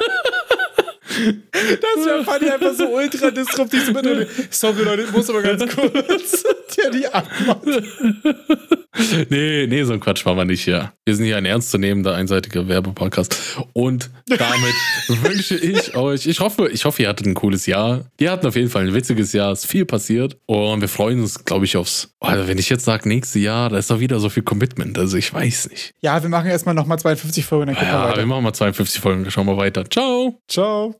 Das wäre fand ich einfach so ultra disruptiv. Sorry Leute, ich muss aber ganz kurz. [laughs] Der die abmacht. Nee, nee, so ein Quatsch machen wir nicht hier. Wir sind hier ein ernstzunehmender, einseitiger Werbepodcast. Und damit [laughs] wünsche ich euch, ich hoffe, ich hoffe, ihr hattet ein cooles Jahr. Wir hatten auf jeden Fall ein witziges Jahr, es ist viel passiert. Und wir freuen uns, glaube ich, aufs, also wenn ich jetzt sage, nächstes Jahr, da ist doch wieder so viel Commitment. Also ich weiß nicht. Ja, wir machen erstmal nochmal 52 Folgen, dann wir Ja, weiter. wir machen mal 52 Folgen, schauen wir weiter. Ciao. Ciao.